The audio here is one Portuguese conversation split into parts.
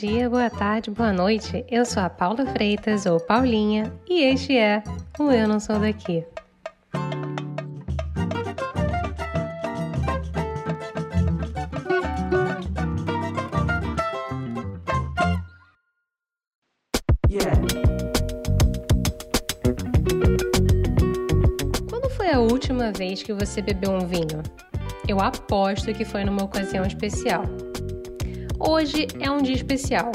dia, boa tarde, boa noite. Eu sou a Paula Freitas, ou Paulinha, e este é o Eu Não Sou Daqui. Quando foi a última vez que você bebeu um vinho? Eu aposto que foi numa ocasião especial. Hoje é um dia especial.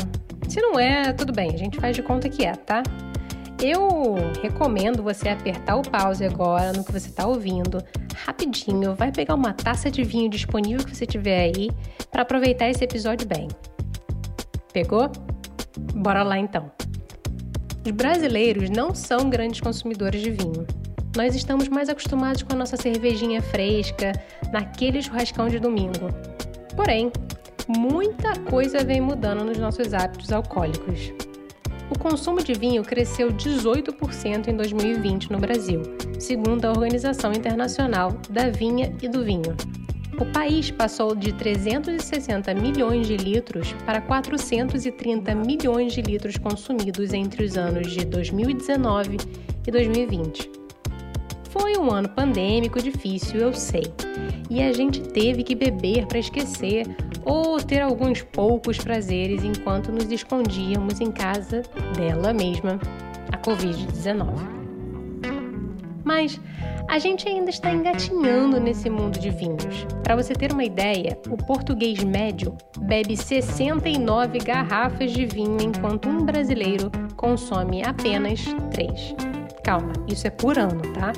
Se não é, tudo bem, a gente faz de conta que é, tá? Eu recomendo você apertar o pause agora no que você está ouvindo, rapidinho, vai pegar uma taça de vinho disponível que você tiver aí para aproveitar esse episódio bem. Pegou? Bora lá então. Os brasileiros não são grandes consumidores de vinho. Nós estamos mais acostumados com a nossa cervejinha fresca, naquele churrascão de domingo. Porém, muita coisa vem mudando nos nossos hábitos alcoólicos. O consumo de vinho cresceu 18% em 2020 no Brasil, segundo a Organização Internacional da Vinha e do Vinho. O país passou de 360 milhões de litros para 430 milhões de litros consumidos entre os anos de 2019 e 2020. Foi um ano pandêmico difícil, eu sei, e a gente teve que beber para esquecer ou ter alguns poucos prazeres enquanto nos escondíamos em casa dela mesma, a Covid-19. Mas a gente ainda está engatinhando nesse mundo de vinhos. Para você ter uma ideia, o português médio bebe 69 garrafas de vinho enquanto um brasileiro consome apenas 3. Calma, isso é por ano, tá?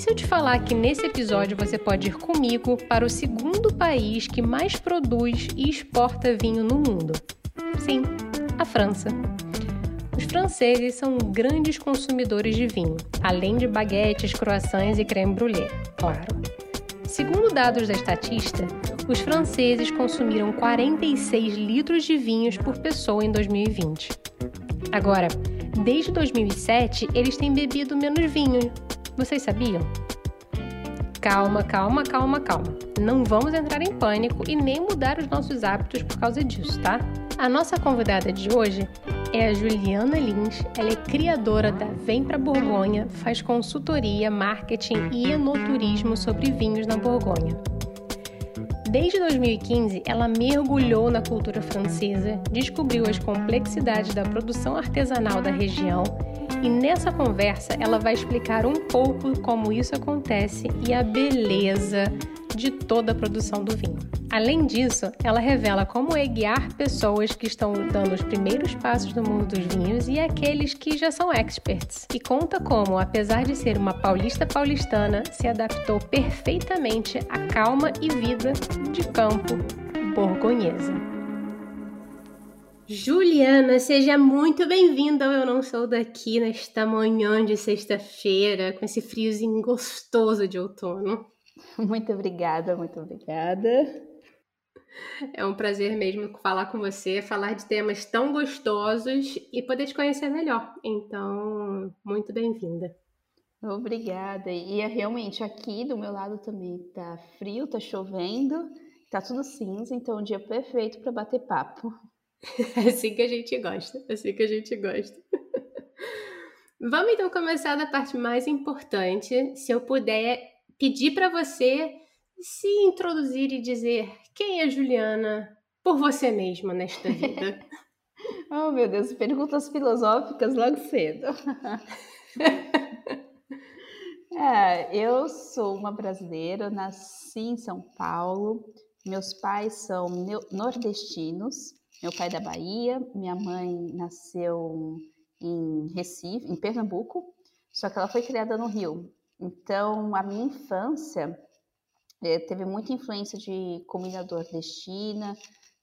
E se eu te falar que nesse episódio você pode ir comigo para o segundo país que mais produz e exporta vinho no mundo? Sim, a França. Os franceses são grandes consumidores de vinho, além de baguetes, croissants e creme brulee, claro. Segundo dados da Estatista, os franceses consumiram 46 litros de vinhos por pessoa em 2020. Agora, desde 2007, eles têm bebido menos vinho, vocês sabiam? Calma, calma, calma, calma. Não vamos entrar em pânico e nem mudar os nossos hábitos por causa disso, tá? A nossa convidada de hoje é a Juliana Lins. Ela é criadora da Vem pra Borgonha, faz consultoria, marketing e enoturismo sobre vinhos na Borgonha. Desde 2015, ela mergulhou na cultura francesa, descobriu as complexidades da produção artesanal da região e nessa conversa ela vai explicar um pouco como isso acontece e a beleza de toda a produção do vinho. Além disso, ela revela como é guiar pessoas que estão dando os primeiros passos no mundo dos vinhos e aqueles que já são experts. E conta como, apesar de ser uma paulista paulistana, se adaptou perfeitamente à calma e vida de campo borgonhesa. Juliana, seja muito bem-vinda ao Eu Não Sou Daqui nesta manhã de sexta-feira, com esse friozinho gostoso de outono. Muito obrigada, muito obrigada. É um prazer mesmo falar com você, falar de temas tão gostosos e poder te conhecer melhor. Então, muito bem-vinda. Obrigada. E é realmente aqui do meu lado também tá frio, tá chovendo, tá tudo cinza, então é um dia perfeito para bater papo. É assim que a gente gosta, é assim que a gente gosta. Vamos então começar da parte mais importante. Se eu puder pedir para você se introduzir e dizer quem é Juliana por você mesma nesta vida. oh, meu Deus, perguntas filosóficas logo cedo. é, eu sou uma brasileira, nasci em São Paulo. Meus pais são nordestinos. Meu pai é da Bahia, minha mãe nasceu em Recife, em Pernambuco, só que ela foi criada no Rio. Então, a minha infância é, teve muita influência de comida nordestina.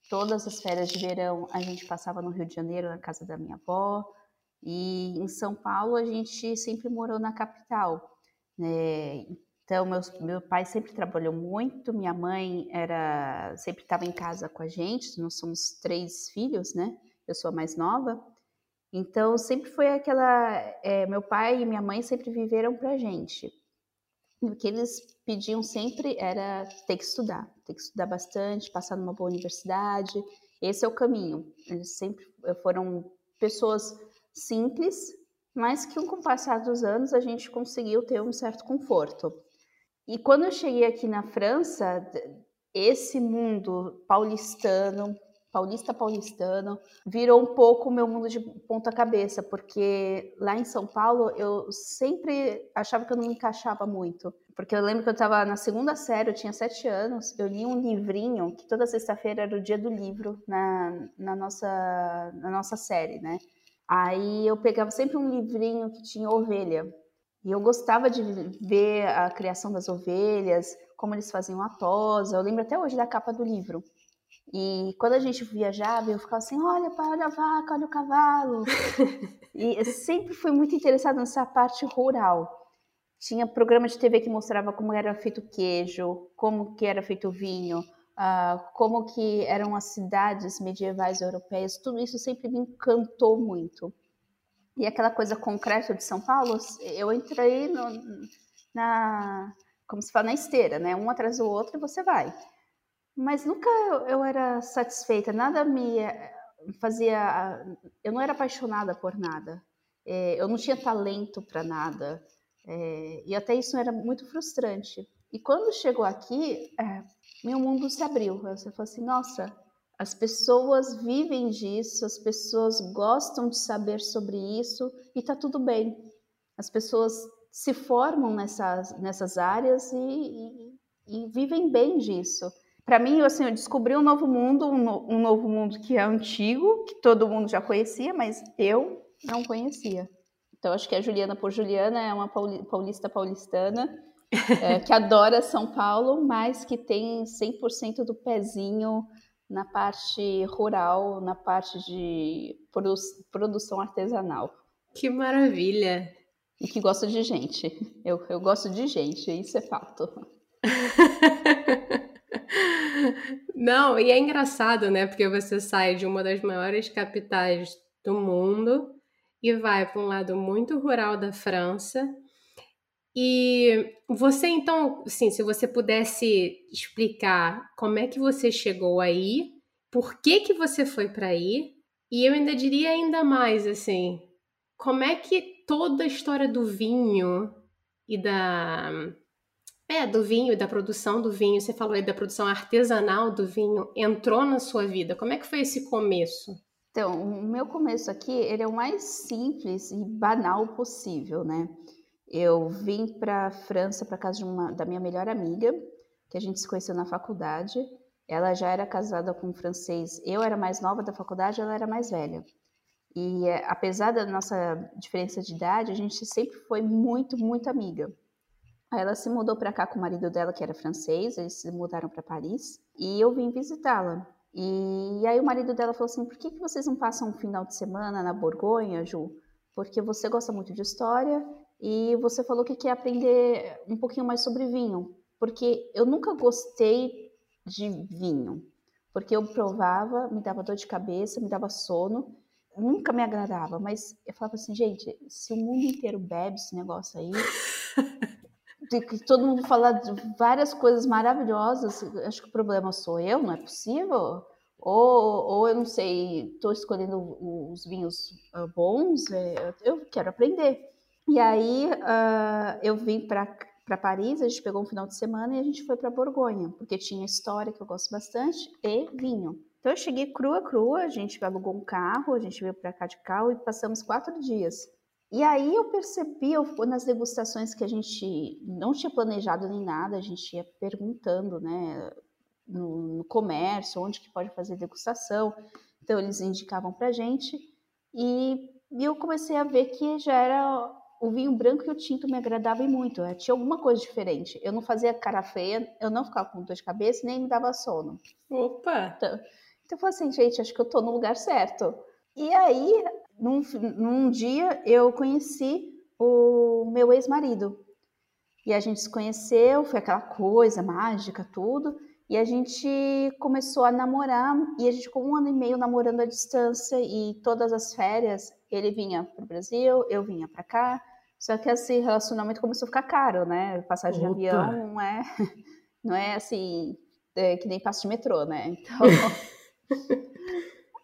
Todas as férias de verão a gente passava no Rio de Janeiro, na casa da minha avó. E em São Paulo a gente sempre morou na capital. Né? Então, meus, meu pai sempre trabalhou muito, minha mãe era sempre estava em casa com a gente, nós somos três filhos, né? Eu sou a mais nova. Então, sempre foi aquela. É, meu pai e minha mãe sempre viveram para a gente. O que eles pediam sempre era ter que estudar, ter que estudar bastante, passar numa boa universidade. esse é o caminho. Eles sempre foram pessoas simples, mas que com o passar dos anos a gente conseguiu ter um certo conforto. E quando eu cheguei aqui na França, esse mundo paulistano, paulista paulistano, virou um pouco o meu mundo de ponta cabeça, porque lá em São Paulo eu sempre achava que eu não me encaixava muito. Porque eu lembro que eu estava na segunda série, eu tinha sete anos, eu li um livrinho, que toda sexta-feira era o dia do livro na, na, nossa, na nossa série, né? Aí eu pegava sempre um livrinho que tinha ovelha. E eu gostava de ver a criação das ovelhas, como eles faziam a tosa. Eu lembro até hoje da capa do livro. E quando a gente viajava, eu ficava assim: olha, pai, olha a vaca, olha o cavalo. e eu sempre fui muito interessada nessa parte rural. Tinha programa de TV que mostrava como era feito queijo, como que era feito vinho, uh, como que eram as cidades medievais europeias. Tudo isso sempre me encantou muito. E aquela coisa concreta de São Paulo, eu entrei no, na, como se fala, na esteira, né? Um atrás do outro e você vai. Mas nunca eu era satisfeita, nada me eh, fazia. Eu não era apaixonada por nada. É, eu não tinha talento para nada. É, e até isso era muito frustrante. E quando chegou aqui, meu mundo se abriu. Você falou assim: nossa, as pessoas vivem disso, as pessoas gostam de saber sobre isso e tá tudo bem. As pessoas se formam nessas, nessas áreas e, e, e vivem bem disso para mim, assim, eu descobri um novo mundo, um, no, um, novo mundo que é antigo, que todo mundo já conhecia, mas eu não conhecia. Então, acho que a Juliana por Juliana é uma paulista paulistana é, que adora São Paulo, mas que tem 100% do pezinho na parte rural, na parte de produ produção artesanal. Que maravilha! E que gosta de gente. Eu, eu gosto de gente, isso é fato. Não, e é engraçado, né? Porque você sai de uma das maiores capitais do mundo e vai para um lado muito rural da França. E você, então, assim, se você pudesse explicar como é que você chegou aí, por que que você foi para aí, e eu ainda diria ainda mais, assim, como é que toda a história do vinho e da é, do vinho e da produção do vinho. Você falou aí da produção artesanal do vinho. Entrou na sua vida. Como é que foi esse começo? Então, o meu começo aqui, ele é o mais simples e banal possível, né? Eu vim para a França para casa uma, da minha melhor amiga, que a gente se conheceu na faculdade. Ela já era casada com um francês. Eu era mais nova da faculdade, ela era mais velha. E é, apesar da nossa diferença de idade, a gente sempre foi muito, muito amiga. Aí ela se mudou para cá com o marido dela, que era francês, eles se mudaram para Paris, e eu vim visitá-la. E aí o marido dela falou assim: por que, que vocês não passam um final de semana na Borgonha, Ju? Porque você gosta muito de história e você falou que quer aprender um pouquinho mais sobre vinho. Porque eu nunca gostei de vinho. Porque eu provava, me dava dor de cabeça, me dava sono, nunca me agradava. Mas eu falava assim, gente, se o mundo inteiro bebe esse negócio aí, que todo mundo fala de várias coisas maravilhosas, acho que o problema sou eu, não é possível? Ou, ou eu não sei, estou escolhendo os vinhos uh, bons, é, eu quero aprender. E aí uh, eu vim para Paris, a gente pegou um final de semana e a gente foi para Borgonha, porque tinha história que eu gosto bastante e vinho. Então eu cheguei crua, crua, a gente alugou um carro, a gente veio para cá de carro e passamos quatro dias. E aí eu percebi, eu, nas degustações que a gente não tinha planejado nem nada, a gente ia perguntando, né, no, no comércio, onde que pode fazer degustação. Então eles indicavam pra gente e, e eu comecei a ver que já era o vinho branco e o tinto me agradavam muito. Eu tinha alguma coisa diferente. Eu não fazia cara feia, eu não ficava com dor de cabeça, nem me dava sono. Opa! Então, então eu falei assim, gente, acho que eu tô no lugar certo. E aí num, num dia eu conheci o meu ex-marido. E a gente se conheceu, foi aquela coisa mágica, tudo. E a gente começou a namorar e a gente ficou um ano e meio namorando à distância e todas as férias ele vinha para o Brasil, eu vinha para cá. Só que esse relacionamento começou a ficar caro, né? Passagem Opa. de avião não é, não é assim, é que nem passo de metrô, né? Então,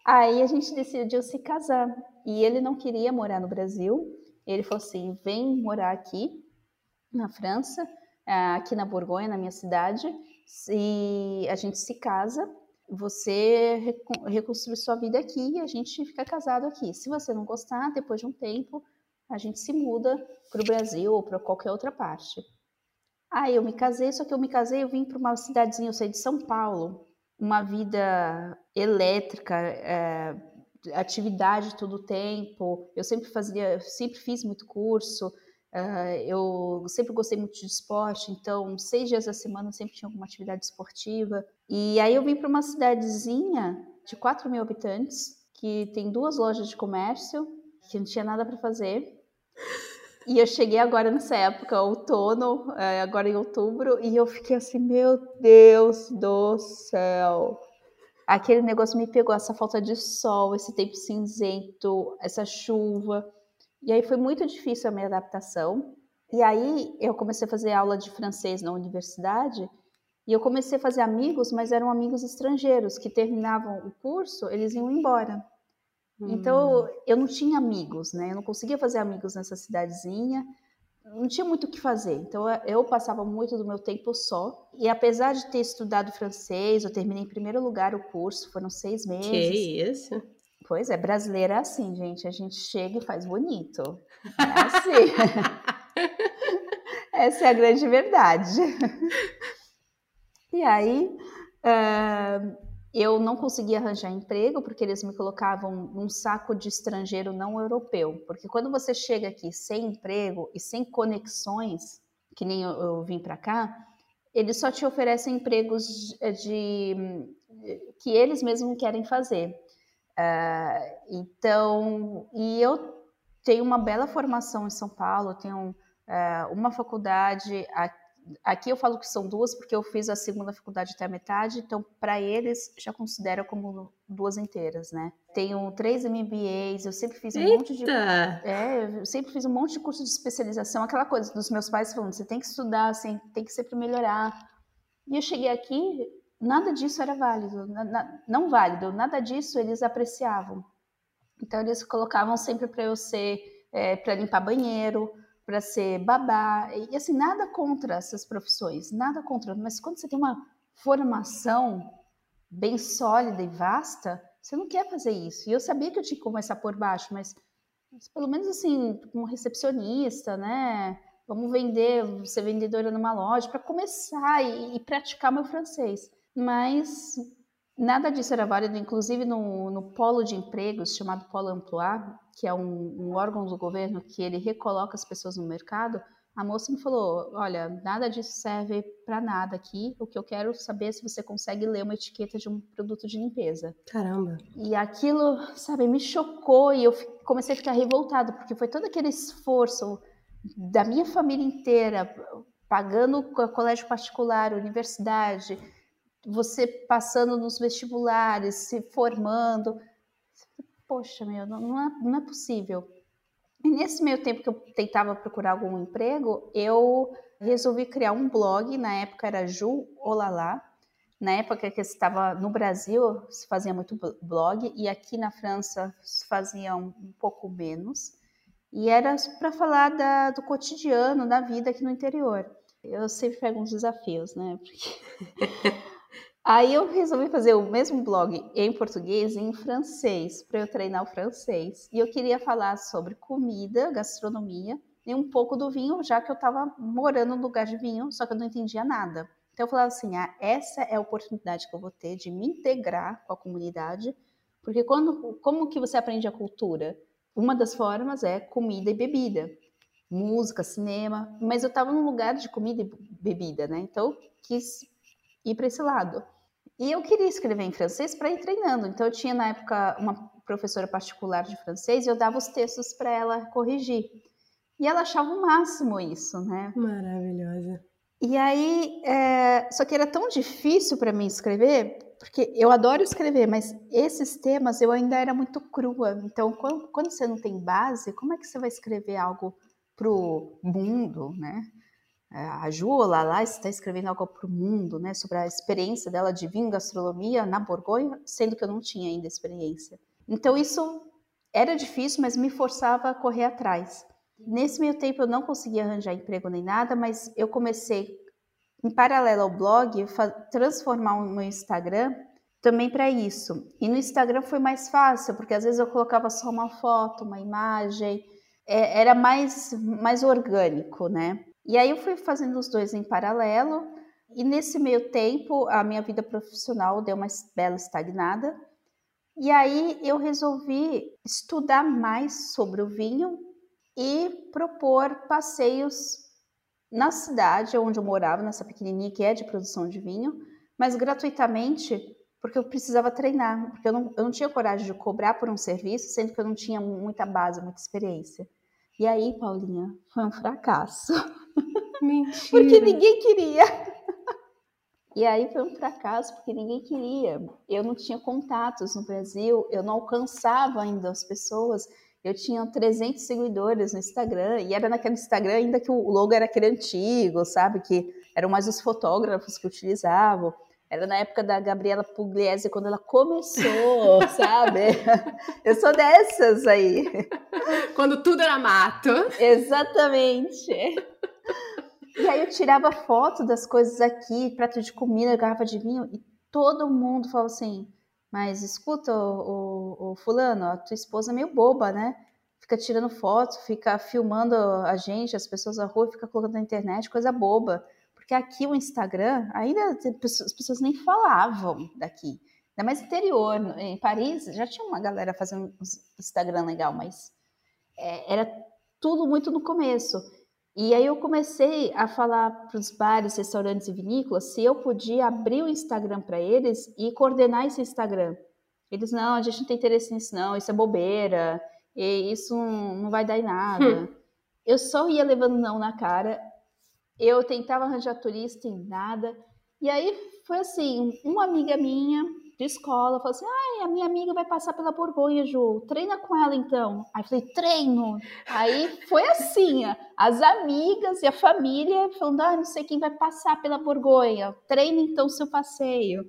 Aí a gente decidiu se casar. E ele não queria morar no Brasil. Ele falou assim: vem morar aqui na França, aqui na Borgonha, na minha cidade, e a gente se casa. Você reconstrui sua vida aqui e a gente fica casado aqui. Se você não gostar, depois de um tempo, a gente se muda para o Brasil ou para qualquer outra parte. Aí eu me casei, só que eu me casei, eu vim para uma cidadezinha, eu saí de São Paulo, uma vida elétrica, é, atividade todo o tempo. Eu sempre fazia, sempre fiz muito curso. Uh, eu sempre gostei muito de esporte, então seis dias da semana sempre tinha alguma atividade esportiva. E aí eu vim para uma cidadezinha de 4 mil habitantes, que tem duas lojas de comércio, que não tinha nada para fazer. E eu cheguei agora nessa época, outono, é, agora em outubro, e eu fiquei assim, meu Deus do céu. Aquele negócio me pegou, essa falta de sol, esse tempo cinzento, essa chuva. E aí foi muito difícil a minha adaptação. E aí eu comecei a fazer aula de francês na universidade, e eu comecei a fazer amigos, mas eram amigos estrangeiros que terminavam o curso, eles iam embora. Então, hum. eu não tinha amigos, né? Eu não conseguia fazer amigos nessa cidadezinha. Não tinha muito o que fazer. Então, eu passava muito do meu tempo só. E apesar de ter estudado francês, eu terminei em primeiro lugar o curso, foram seis meses. Que isso? Pois é, brasileira é assim, gente. A gente chega e faz bonito. É assim. Essa é a grande verdade. E aí, uh, eu não conseguia arranjar emprego porque eles me colocavam num saco de estrangeiro não europeu. Porque quando você chega aqui sem emprego e sem conexões, que nem eu, eu vim para cá, eles só te oferecem empregos de, de que eles mesmos querem fazer. Uh, então, e eu tenho uma bela formação em São Paulo, tenho uh, uma faculdade aqui eu falo que são duas porque eu fiz a segunda faculdade até a metade, então para eles já considera como duas inteiras, né? Tenho três MBAs, eu sempre fiz um Eita! monte de é, eu sempre fiz um monte de curso de especialização, aquela coisa dos meus pais falando, você tem que estudar, assim, tem que sempre melhorar. E eu cheguei aqui, nada disso era válido, na, na, não válido, nada disso eles apreciavam. Então eles colocavam sempre para eu ser é, para limpar banheiro, para ser babá, e assim, nada contra essas profissões, nada contra, mas quando você tem uma formação bem sólida e vasta, você não quer fazer isso. E eu sabia que eu tinha que começar por baixo, mas, mas pelo menos assim, como recepcionista, né? Vamos vender, ser vendedora numa loja, para começar e, e praticar meu francês. Mas Nada disso era válido, inclusive no, no polo de empregos, chamado Polo Emploi, que é um, um, órgão do governo que ele recoloca as pessoas no mercado. A moça me falou: Olha, nada disso serve para nada aqui. O que eu quero saber é se você consegue ler uma etiqueta de um produto de limpeza. Caramba! E aquilo, sabe, me chocou e eu comecei a ficar revoltada, porque foi todo aquele esforço da minha família inteira, pagando colégio particular, universidade você passando nos vestibulares, se formando. Poxa, meu, não é, não é possível. E nesse meio tempo que eu tentava procurar algum emprego, eu resolvi criar um blog. Na época era Ju Olala. Na época que eu estava no Brasil, se fazia muito blog, e aqui na França se fazia um, um pouco menos. E era para falar da, do cotidiano, da vida aqui no interior. Eu sempre pego uns desafios, né? Porque Aí eu resolvi fazer o mesmo blog em português e em francês, para eu treinar o francês. E eu queria falar sobre comida, gastronomia e um pouco do vinho, já que eu estava morando no lugar de vinho, só que eu não entendia nada. Então eu falava assim: ah, essa é a oportunidade que eu vou ter de me integrar com a comunidade, porque quando, como que você aprende a cultura? Uma das formas é comida e bebida, música, cinema, mas eu estava num lugar de comida e bebida, né? Então quis ir para esse lado. E eu queria escrever em francês para ir treinando. Então eu tinha na época uma professora particular de francês e eu dava os textos para ela corrigir. E ela achava o máximo isso, né? Maravilhosa. E aí, é... só que era tão difícil para mim escrever, porque eu adoro escrever, mas esses temas eu ainda era muito crua. Então, quando, quando você não tem base, como é que você vai escrever algo pro mundo, né? A Jula lá está escrevendo algo para o mundo, né, sobre a experiência dela de vinho gastronomia na Borgonha, sendo que eu não tinha ainda experiência. Então isso era difícil, mas me forçava a correr atrás. Nesse meio tempo eu não conseguia arranjar emprego nem nada, mas eu comecei, em paralelo ao blog, transformar o meu Instagram também para isso. E no Instagram foi mais fácil, porque às vezes eu colocava só uma foto, uma imagem, é, era mais, mais orgânico, né? E aí eu fui fazendo os dois em paralelo, e nesse meio tempo a minha vida profissional deu uma bela estagnada. E aí eu resolvi estudar mais sobre o vinho e propor passeios na cidade onde eu morava, nessa pequenininha que é de produção de vinho, mas gratuitamente, porque eu precisava treinar, porque eu não, eu não tinha coragem de cobrar por um serviço, sendo que eu não tinha muita base, muita experiência. E aí, Paulinha, foi um fracasso. Mentira. porque ninguém queria. E aí foi um fracasso porque ninguém queria. Eu não tinha contatos no Brasil, eu não alcançava ainda as pessoas. Eu tinha 300 seguidores no Instagram e era naquele Instagram ainda que o logo era aquele antigo, sabe? Que eram mais os fotógrafos que utilizavam. Era na época da Gabriela Pugliese, quando ela começou, sabe? Eu sou dessas aí. Quando tudo era mato. Exatamente. E aí eu tirava foto das coisas aqui, prato de comida, garrafa de vinho, e todo mundo falava assim, mas escuta, o, o, fulano, a tua esposa é meio boba, né? Fica tirando foto, fica filmando a gente, as pessoas na rua, fica colocando na internet, coisa boba. Porque aqui o Instagram, ainda as pessoas nem falavam daqui. Ainda mais interior, em Paris, já tinha uma galera fazendo um Instagram legal, mas é, era tudo muito no começo. E aí eu comecei a falar para os bares, restaurantes e vinícolas se eu podia abrir o Instagram para eles e coordenar esse Instagram. Eles, não, a gente não tem interesse nisso não, isso é bobeira, e isso não vai dar em nada. Hum. Eu só ia levando não na cara, eu tentava arranjar turista em nada. E aí foi assim, uma amiga minha de escola, falou assim: ai, a minha amiga vai passar pela Borgonha, Ju, treina com ela então. Aí falei: treino. Aí foi assim: as amigas e a família falando: ah, não sei quem vai passar pela Borgonha, treina então seu passeio.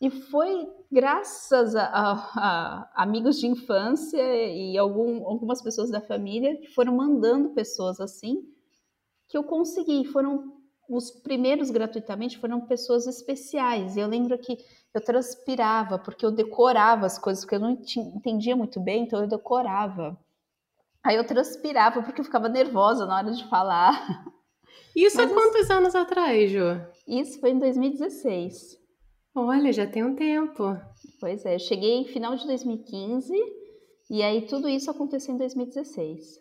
E foi graças a, a, a, amigos de infância e algum, algumas pessoas da família que foram mandando pessoas assim que eu consegui. Foram os primeiros gratuitamente foram pessoas especiais. Eu lembro que eu transpirava, porque eu decorava as coisas, porque eu não entendia muito bem, então eu decorava. Aí eu transpirava, porque eu ficava nervosa na hora de falar. Isso Mas há quantos anos atrás, Ju? Isso foi em 2016. Olha, já tem um tempo. Pois é, eu cheguei em final de 2015 e aí tudo isso aconteceu em 2016.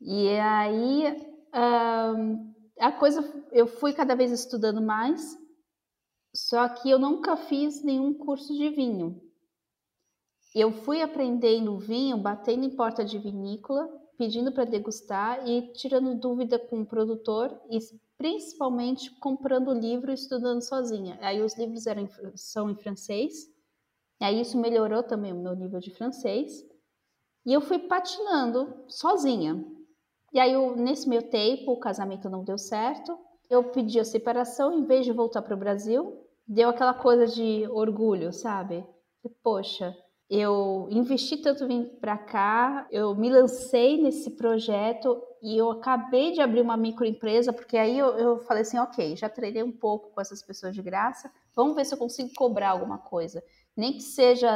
E aí um, a coisa, eu fui cada vez estudando mais só que eu nunca fiz nenhum curso de vinho. Eu fui aprendendo vinho, batendo em porta de vinícola, pedindo para degustar e tirando dúvida com o produtor e principalmente comprando livro e estudando sozinha. Aí os livros eram, são em francês, aí isso melhorou também o meu nível de francês. E eu fui patinando sozinha. E aí, eu, nesse meu tempo, o casamento não deu certo. Eu pedi a separação em vez de voltar para o Brasil deu aquela coisa de orgulho, sabe? Poxa, eu investi tanto vim para cá, eu me lancei nesse projeto e eu acabei de abrir uma microempresa, porque aí eu, eu falei assim, ok, já treinei um pouco com essas pessoas de graça, vamos ver se eu consigo cobrar alguma coisa. Nem que seja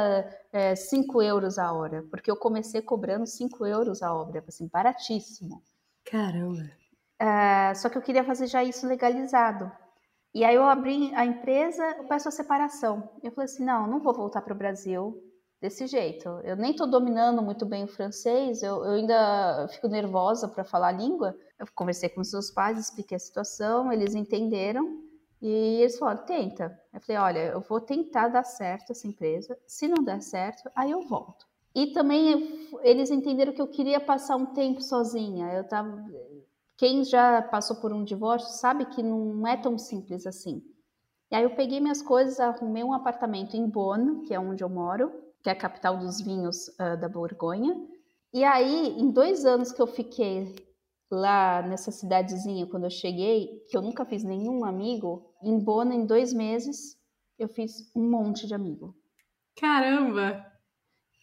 5 é, euros a hora, porque eu comecei cobrando 5 euros a hora, assim, baratíssimo. Caramba! É, só que eu queria fazer já isso legalizado. E aí eu abri a empresa, eu peço a separação. Eu falei assim, não, não vou voltar para o Brasil desse jeito. Eu nem estou dominando muito bem o francês, eu, eu ainda fico nervosa para falar a língua. Eu conversei com os meus pais, expliquei a situação, eles entenderam e eles falaram, tenta. Eu falei, olha, eu vou tentar dar certo essa empresa. Se não der certo, aí eu volto. E também eles entenderam que eu queria passar um tempo sozinha. Eu tava, quem já passou por um divórcio sabe que não é tão simples assim. E aí eu peguei minhas coisas, arrumei um apartamento em Bonn, que é onde eu moro, que é a capital dos vinhos uh, da Borgonha. E aí, em dois anos que eu fiquei lá nessa cidadezinha, quando eu cheguei, que eu nunca fiz nenhum amigo, em Bona, em dois meses, eu fiz um monte de amigo. Caramba!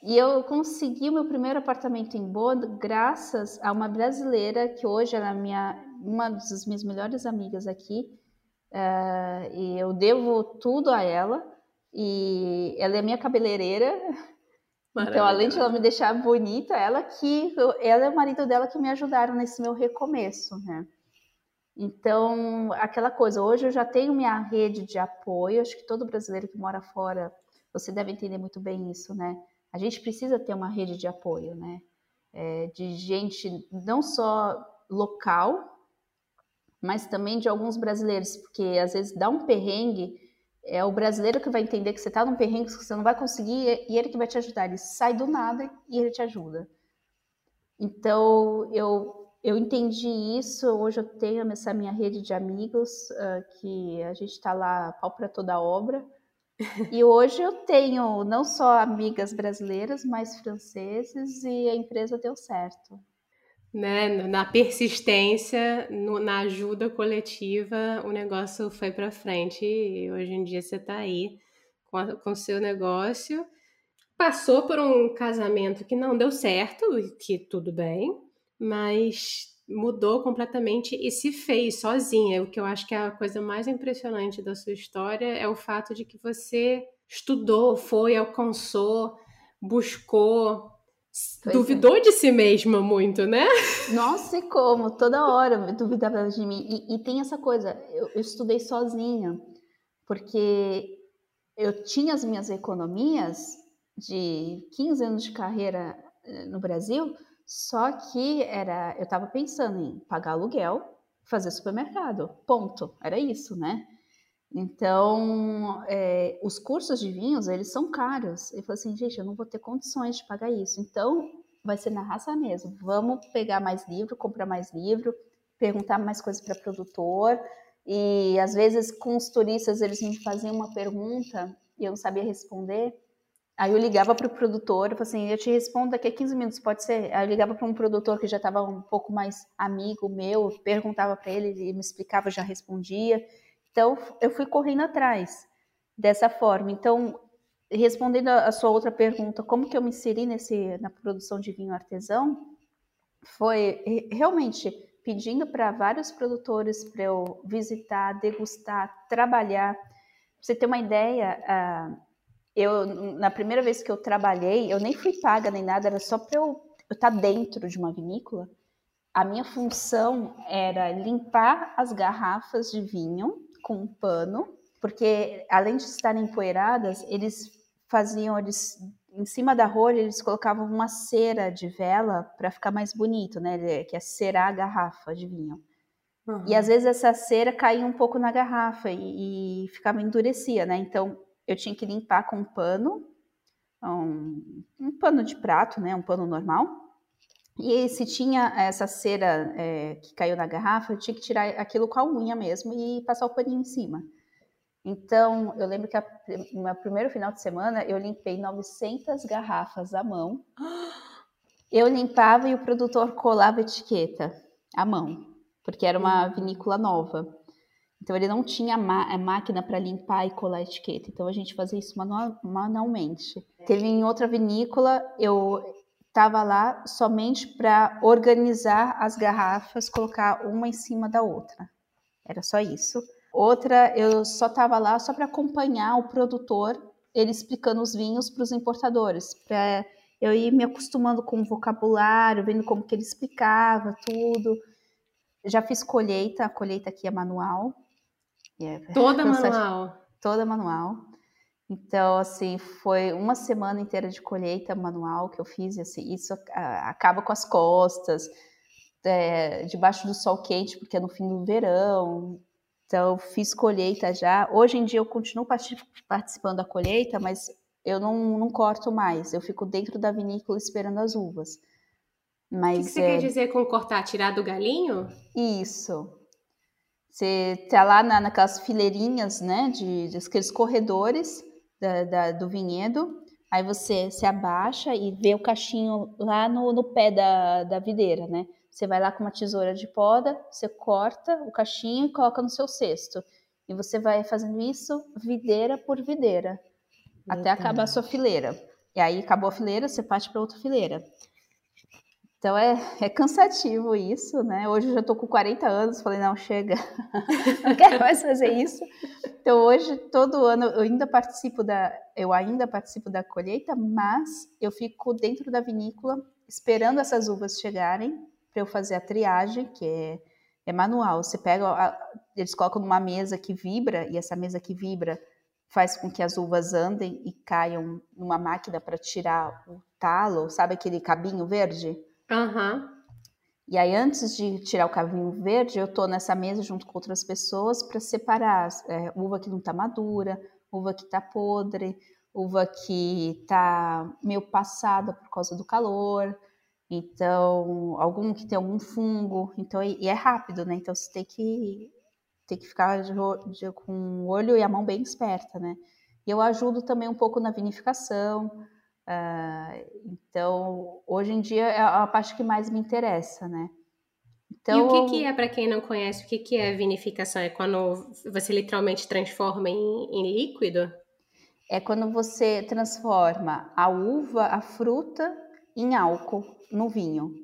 E eu consegui o meu primeiro apartamento em Bona graças a uma brasileira que hoje ela é minha, uma das minhas melhores amigas aqui. Uh, e eu devo tudo a ela. E ela é minha cabeleireira. Então, além de ela me deixar bonita, ela que ela e o marido dela que me ajudaram nesse meu recomeço, né? Então, aquela coisa, hoje eu já tenho minha rede de apoio, acho que todo brasileiro que mora fora, você deve entender muito bem isso, né? A gente precisa ter uma rede de apoio, né? É, de gente não só local, mas também de alguns brasileiros, porque às vezes dá um perrengue é o brasileiro que vai entender que você está num perrengue que você não vai conseguir e ele que vai te ajudar. Ele sai do nada e ele te ajuda. Então, eu eu entendi isso. Hoje eu tenho essa minha rede de amigos uh, que a gente está lá pau para toda obra. E hoje eu tenho não só amigas brasileiras, mas franceses e a empresa deu certo né, na persistência, no, na ajuda coletiva, o negócio foi para frente e hoje em dia você está aí com o seu negócio. Passou por um casamento que não deu certo, que tudo bem, mas mudou completamente e se fez sozinha. O que eu acho que é a coisa mais impressionante da sua história é o fato de que você estudou, foi, alcançou, buscou, Pois Duvidou é. de si mesma muito, né? Nossa, e como? Toda hora eu duvidava de mim. E, e tem essa coisa, eu, eu, estudei sozinha, porque eu tinha as minhas economias de 15 anos de carreira eh, no Brasil, só que era, eu estava pensando em pagar aluguel, fazer supermercado, ponto. Era isso, né? Então, é, os cursos de vinhos, eles são caros. Ele falou assim, gente, eu não vou ter condições de pagar isso. Então, vai ser na raça mesmo. Vamos pegar mais livro, comprar mais livro, perguntar mais coisas para produtor. E, às vezes, com os turistas, eles me faziam uma pergunta e eu não sabia responder. Aí eu ligava para o produtor, eu falei assim, eu te respondo daqui a 15 minutos, pode ser? Aí eu ligava para um produtor que já estava um pouco mais amigo meu, perguntava para ele, ele me explicava, já respondia. Então, eu fui correndo atrás dessa forma. Então, respondendo a sua outra pergunta, como que eu me inseri nesse, na produção de vinho artesão, foi realmente pedindo para vários produtores para eu visitar, degustar, trabalhar. Pra você ter uma ideia, eu na primeira vez que eu trabalhei, eu nem fui paga nem nada, era só para eu estar tá dentro de uma vinícola. A minha função era limpar as garrafas de vinho com um pano, porque além de estarem empoeiradas, eles faziam eles em cima da rolha eles colocavam uma cera de vela para ficar mais bonito, né? Que é cerar a garrafa de vinho. Uhum. E às vezes essa cera caía um pouco na garrafa e, e, ficava endurecia, né? Então eu tinha que limpar com um pano, um, um pano de prato, né? Um pano normal. E se tinha essa cera é, que caiu na garrafa, eu tinha que tirar aquilo com a unha mesmo e passar o paninho em cima. Então, eu lembro que no meu primeiro final de semana eu limpei 900 garrafas à mão. Eu limpava e o produtor colava etiqueta à mão, porque era uma hum. vinícola nova. Então, ele não tinha a máquina para limpar e colar etiqueta. Então, a gente fazia isso manual, manualmente. Teve em outra vinícola, eu estava lá somente para organizar as garrafas, colocar uma em cima da outra. Era só isso. Outra, eu só estava lá só para acompanhar o produtor, ele explicando os vinhos para os importadores, para eu ir me acostumando com o vocabulário, vendo como que ele explicava tudo. Já fiz colheita, a colheita aqui é manual. É, toda manual. Toda manual. Então, assim, foi uma semana inteira de colheita manual que eu fiz, assim, isso acaba com as costas, é, debaixo do sol quente, porque é no fim do verão. Então, fiz colheita já. Hoje em dia eu continuo participando da colheita, mas eu não, não corto mais, eu fico dentro da vinícola esperando as uvas. Mas, o que, você é... quer dizer com cortar? Tirar do galinho? Isso. Você tá lá na, naquelas fileirinhas, né, de, de aqueles corredores, da, da, do vinhedo, aí você se abaixa e vê o cachinho lá no, no pé da, da videira, né? Você vai lá com uma tesoura de poda, você corta o cachinho e coloca no seu cesto. E você vai fazendo isso videira por videira, até acabar a sua fileira. E aí acabou a fileira, você parte para outra fileira. Então é, é cansativo isso, né? Hoje eu já tô com 40 anos, falei, não, chega, não quero mais fazer isso. Então hoje, todo ano, eu ainda participo da, eu ainda participo da colheita, mas eu fico dentro da vinícola esperando essas uvas chegarem para eu fazer a triagem, que é, é manual. Você pega, a, eles colocam numa mesa que vibra, e essa mesa que vibra faz com que as uvas andem e caiam numa máquina para tirar o talo, sabe aquele cabinho verde? Uhum. E aí, antes de tirar o cabinho verde, eu tô nessa mesa junto com outras pessoas para separar é, uva que não está madura, uva que está podre, uva que está meio passada por causa do calor, então, algum que tem algum fungo, então, e é rápido, né? Então, você tem que, tem que ficar de, de, com o olho e a mão bem esperta, né? E eu ajudo também um pouco na vinificação, uh, então, hoje em dia é a parte que mais me interessa, né? Então, e o que, que é, para quem não conhece, o que, que é vinificação? É quando você literalmente transforma em, em líquido? É quando você transforma a uva, a fruta, em álcool no vinho.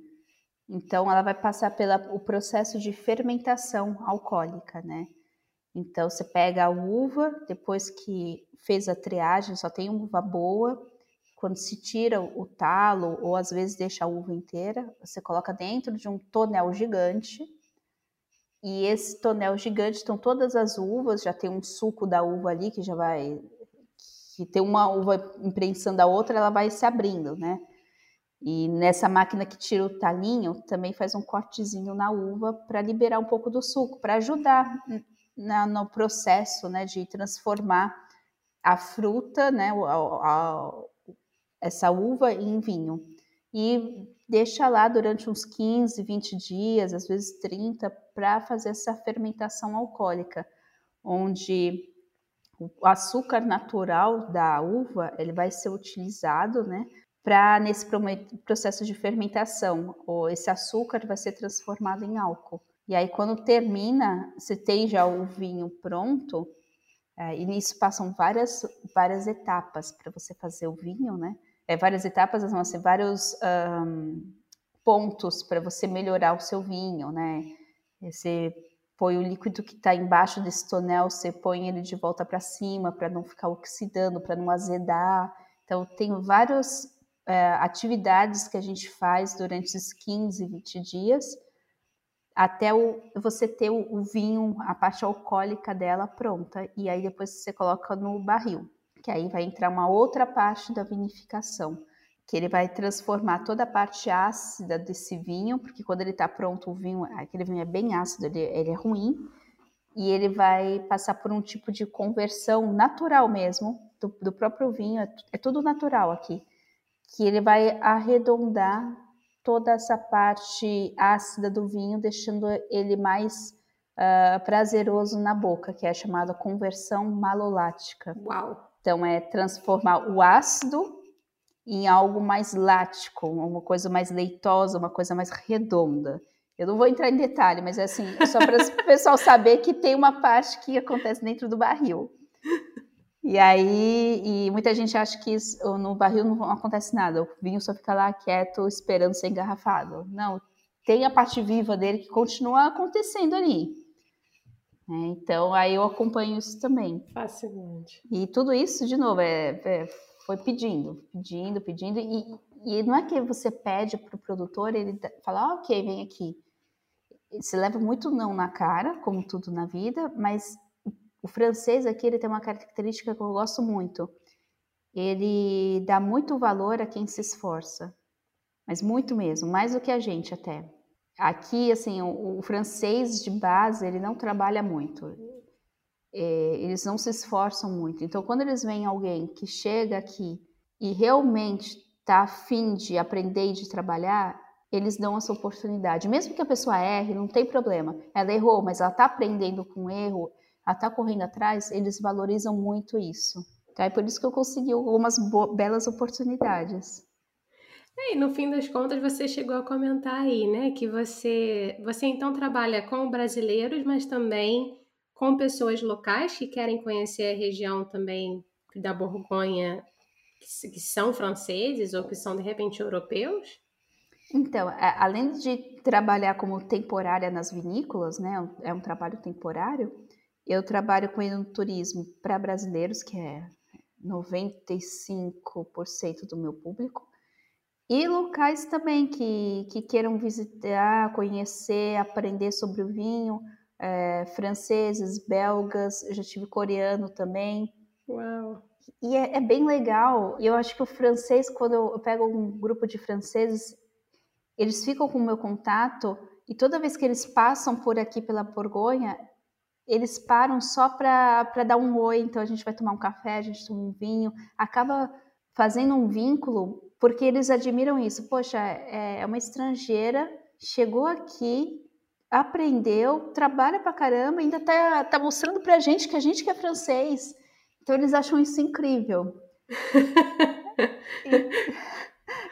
Então, ela vai passar pelo processo de fermentação alcoólica, né? Então, você pega a uva, depois que fez a triagem, só tem uva boa. Quando se tira o talo, ou às vezes deixa a uva inteira, você coloca dentro de um tonel gigante. E esse tonel gigante estão todas as uvas, já tem um suco da uva ali que já vai. que tem uma uva imprensando a outra, ela vai se abrindo, né? E nessa máquina que tira o talinho, também faz um cortezinho na uva para liberar um pouco do suco, para ajudar na, no processo né, de transformar a fruta, né, a, essa uva em vinho. E deixa lá durante uns 15, 20 dias, às vezes 30, para fazer essa fermentação alcoólica, onde o açúcar natural da uva ele vai ser utilizado, né, para nesse processo de fermentação, ou esse açúcar vai ser transformado em álcool. E aí quando termina, você tem já o vinho pronto, é, e nisso passam várias várias etapas para você fazer o vinho, né? É, várias etapas, vão ser vários um, pontos para você melhorar o seu vinho, né? Você põe o líquido que está embaixo desse tonel, você põe ele de volta para cima para não ficar oxidando, para não azedar. Então tem vários é, atividades que a gente faz durante esses 15, 20 dias, até o, você ter o, o, vinho, a parte alcoólica dela pronta, e aí depois você coloca no barril, que aí vai entrar uma outra parte da vinificação, que ele vai transformar toda a parte ácida desse vinho, porque quando ele está pronto, o vinho, aquele vinho é bem ácido, ele, ele é ruim, e ele vai passar por um tipo de conversão natural mesmo do, do próprio vinho, é, é tudo natural aqui que ele vai arredondar toda essa parte ácida do vinho, deixando ele mais uh, prazeroso na boca, que é chamada conversão malolática. Uau! Então é transformar o ácido em algo mais lático, uma coisa mais leitosa, uma coisa mais redonda. Eu não vou entrar em detalhe, mas é assim, só para o pessoal saber que tem uma parte que acontece dentro do barril. E aí, e muita gente acha que no barril não acontece nada, o vinho só fica lá quieto esperando ser engarrafado. Não, tem a parte viva dele que continua acontecendo ali. Então, aí eu acompanho isso também. Fascinante. E tudo isso, de novo, é, é foi pedindo, pedindo, pedindo. E, e não é que você pede para o produtor, ele fala, ah, ok, vem aqui. Você leva muito não na cara, como tudo na vida, mas o francês aqui ele tem uma característica que eu gosto muito. Ele dá muito valor a quem se esforça, mas muito mesmo, mais do que a gente até. Aqui, assim, o, o francês de base ele não trabalha muito. É, eles não se esforçam muito. Então, quando eles veem alguém que chega aqui e realmente está afim de aprender e de trabalhar, eles dão essa oportunidade. Mesmo que a pessoa erre, não tem problema. Ela errou, mas ela está aprendendo com erro, a estar tá correndo atrás, eles valorizam muito isso. Tá? É por isso que eu consegui algumas belas oportunidades. E no fim das contas você chegou a comentar aí, né, que você você então trabalha com brasileiros, mas também com pessoas locais que querem conhecer a região também da Borgonha, que são franceses ou que são de repente europeus? Então, além de trabalhar como temporária nas vinícolas, né, é um trabalho temporário, eu trabalho com turismo para brasileiros, que é 95% do meu público, e locais também que, que queiram visitar, conhecer, aprender sobre o vinho, é, franceses, belgas, eu já tive coreano também. Uau! E é, é bem legal. E eu acho que o francês, quando eu pego um grupo de franceses, eles ficam com o meu contato e toda vez que eles passam por aqui pela Borgonha, eles param só para dar um oi. Então a gente vai tomar um café, a gente toma um vinho, acaba fazendo um vínculo porque eles admiram isso. Poxa, é, é uma estrangeira, chegou aqui, aprendeu, trabalha pra caramba, ainda tá, tá mostrando pra gente que a gente que é francês. Então eles acham isso incrível.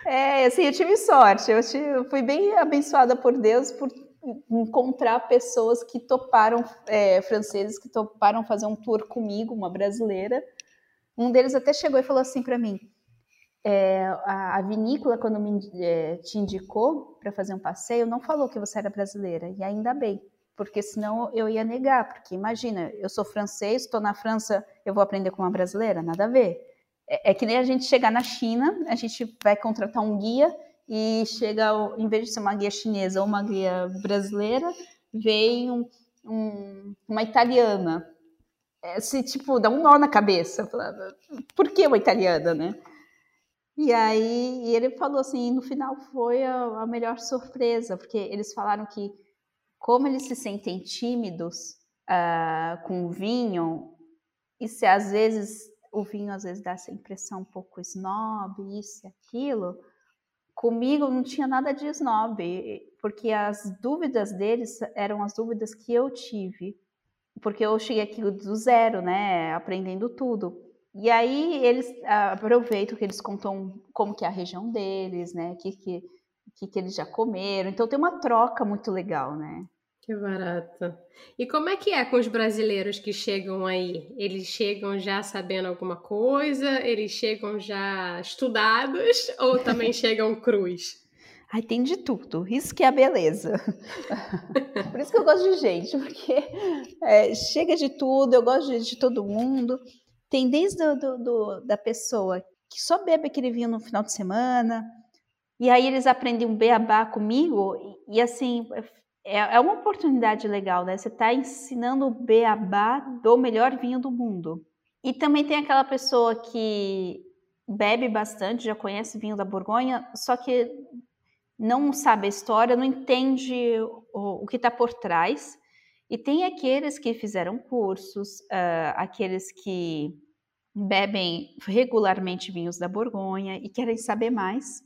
É, assim, eu tive sorte, eu, tive, eu fui bem abençoada por Deus por encontrar pessoas que toparam, é, franceses, que toparam fazer um tour comigo, uma brasileira. Um deles até chegou e falou assim para mim: é, a, a, vinícola, quando me, é, te indicou para fazer um passeio, não falou que você era brasileira, e ainda bem, porque senão eu ia negar. Porque imagina, eu sou francês, estou na França, eu vou aprender com uma brasileira? Nada a ver. É, é, que nem a gente chegar na China, a gente vai contratar um guia e chega, em vez de ser uma guia chinesa ou uma guia brasileira, vem um, um, uma italiana. É, se, tipo, dá um nó na cabeça. Por que uma italiana, né? E aí e ele falou assim, no final foi a, a melhor surpresa, porque eles falaram que como eles se sentem tímidos uh, com o vinho, e se às vezes o vinho às vezes dá essa impressão um pouco snob, isso e aquilo. Comigo não tinha nada de snob, porque as dúvidas deles eram as dúvidas que eu tive, porque eu cheguei aqui do zero, né, aprendendo tudo. E aí eles aproveitam que eles contam como que é a região deles, né, que que que, que eles já comeram. Então tem uma troca muito legal, né? Que barato. E como é que é com os brasileiros que chegam aí? Eles chegam já sabendo alguma coisa? Eles chegam já estudados ou também chegam cruz? Ai, tem de tudo. Isso que é a beleza. Por isso que eu gosto de gente, porque é, chega de tudo, eu gosto de, de todo mundo. Tem desde do, do, do, da pessoa que só bebe aquele vinho no final de semana, e aí eles aprendem um beabá comigo, e, e assim, é, é uma oportunidade legal, né? Você está ensinando o beabá do melhor vinho do mundo. E também tem aquela pessoa que bebe bastante, já conhece vinho da Borgonha, só que não sabe a história, não entende o, o que está por trás. E tem aqueles que fizeram cursos, uh, aqueles que bebem regularmente vinhos da Borgonha e querem saber mais.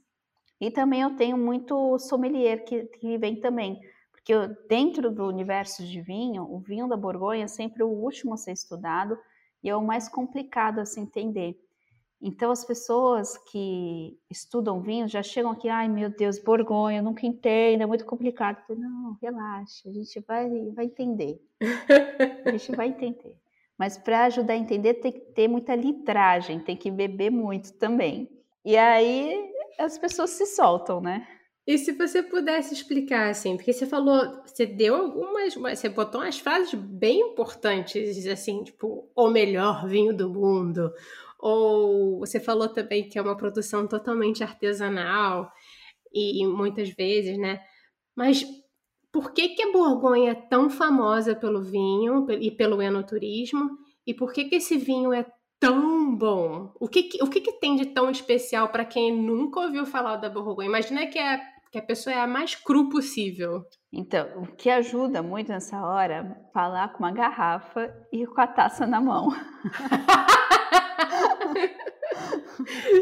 E também eu tenho muito sommelier que, que vem também porque dentro do universo de vinho, o vinho da Borgonha é sempre o último a ser estudado e é o mais complicado a se entender. Então, as pessoas que estudam vinho já chegam aqui, ai meu Deus, Borgonha, eu nunca entendo, é muito complicado. Não, relaxa, a gente vai, vai entender. A gente vai entender. Mas para ajudar a entender, tem que ter muita litragem, tem que beber muito também. E aí as pessoas se soltam, né? E se você pudesse explicar, assim, porque você falou, você deu algumas, você botou umas frases bem importantes, assim, tipo, o melhor vinho do mundo, ou você falou também que é uma produção totalmente artesanal, e, muitas vezes, né? Mas por que, que a Borgonha é tão famosa pelo vinho e pelo enoturismo? E por que, que esse vinho é tão bom? O que, o que, que tem de tão especial para quem nunca ouviu falar da Borgonha? Imagina que é que a pessoa é a mais cru possível. Então, o que ajuda muito nessa hora, falar com uma garrafa e com a taça na mão.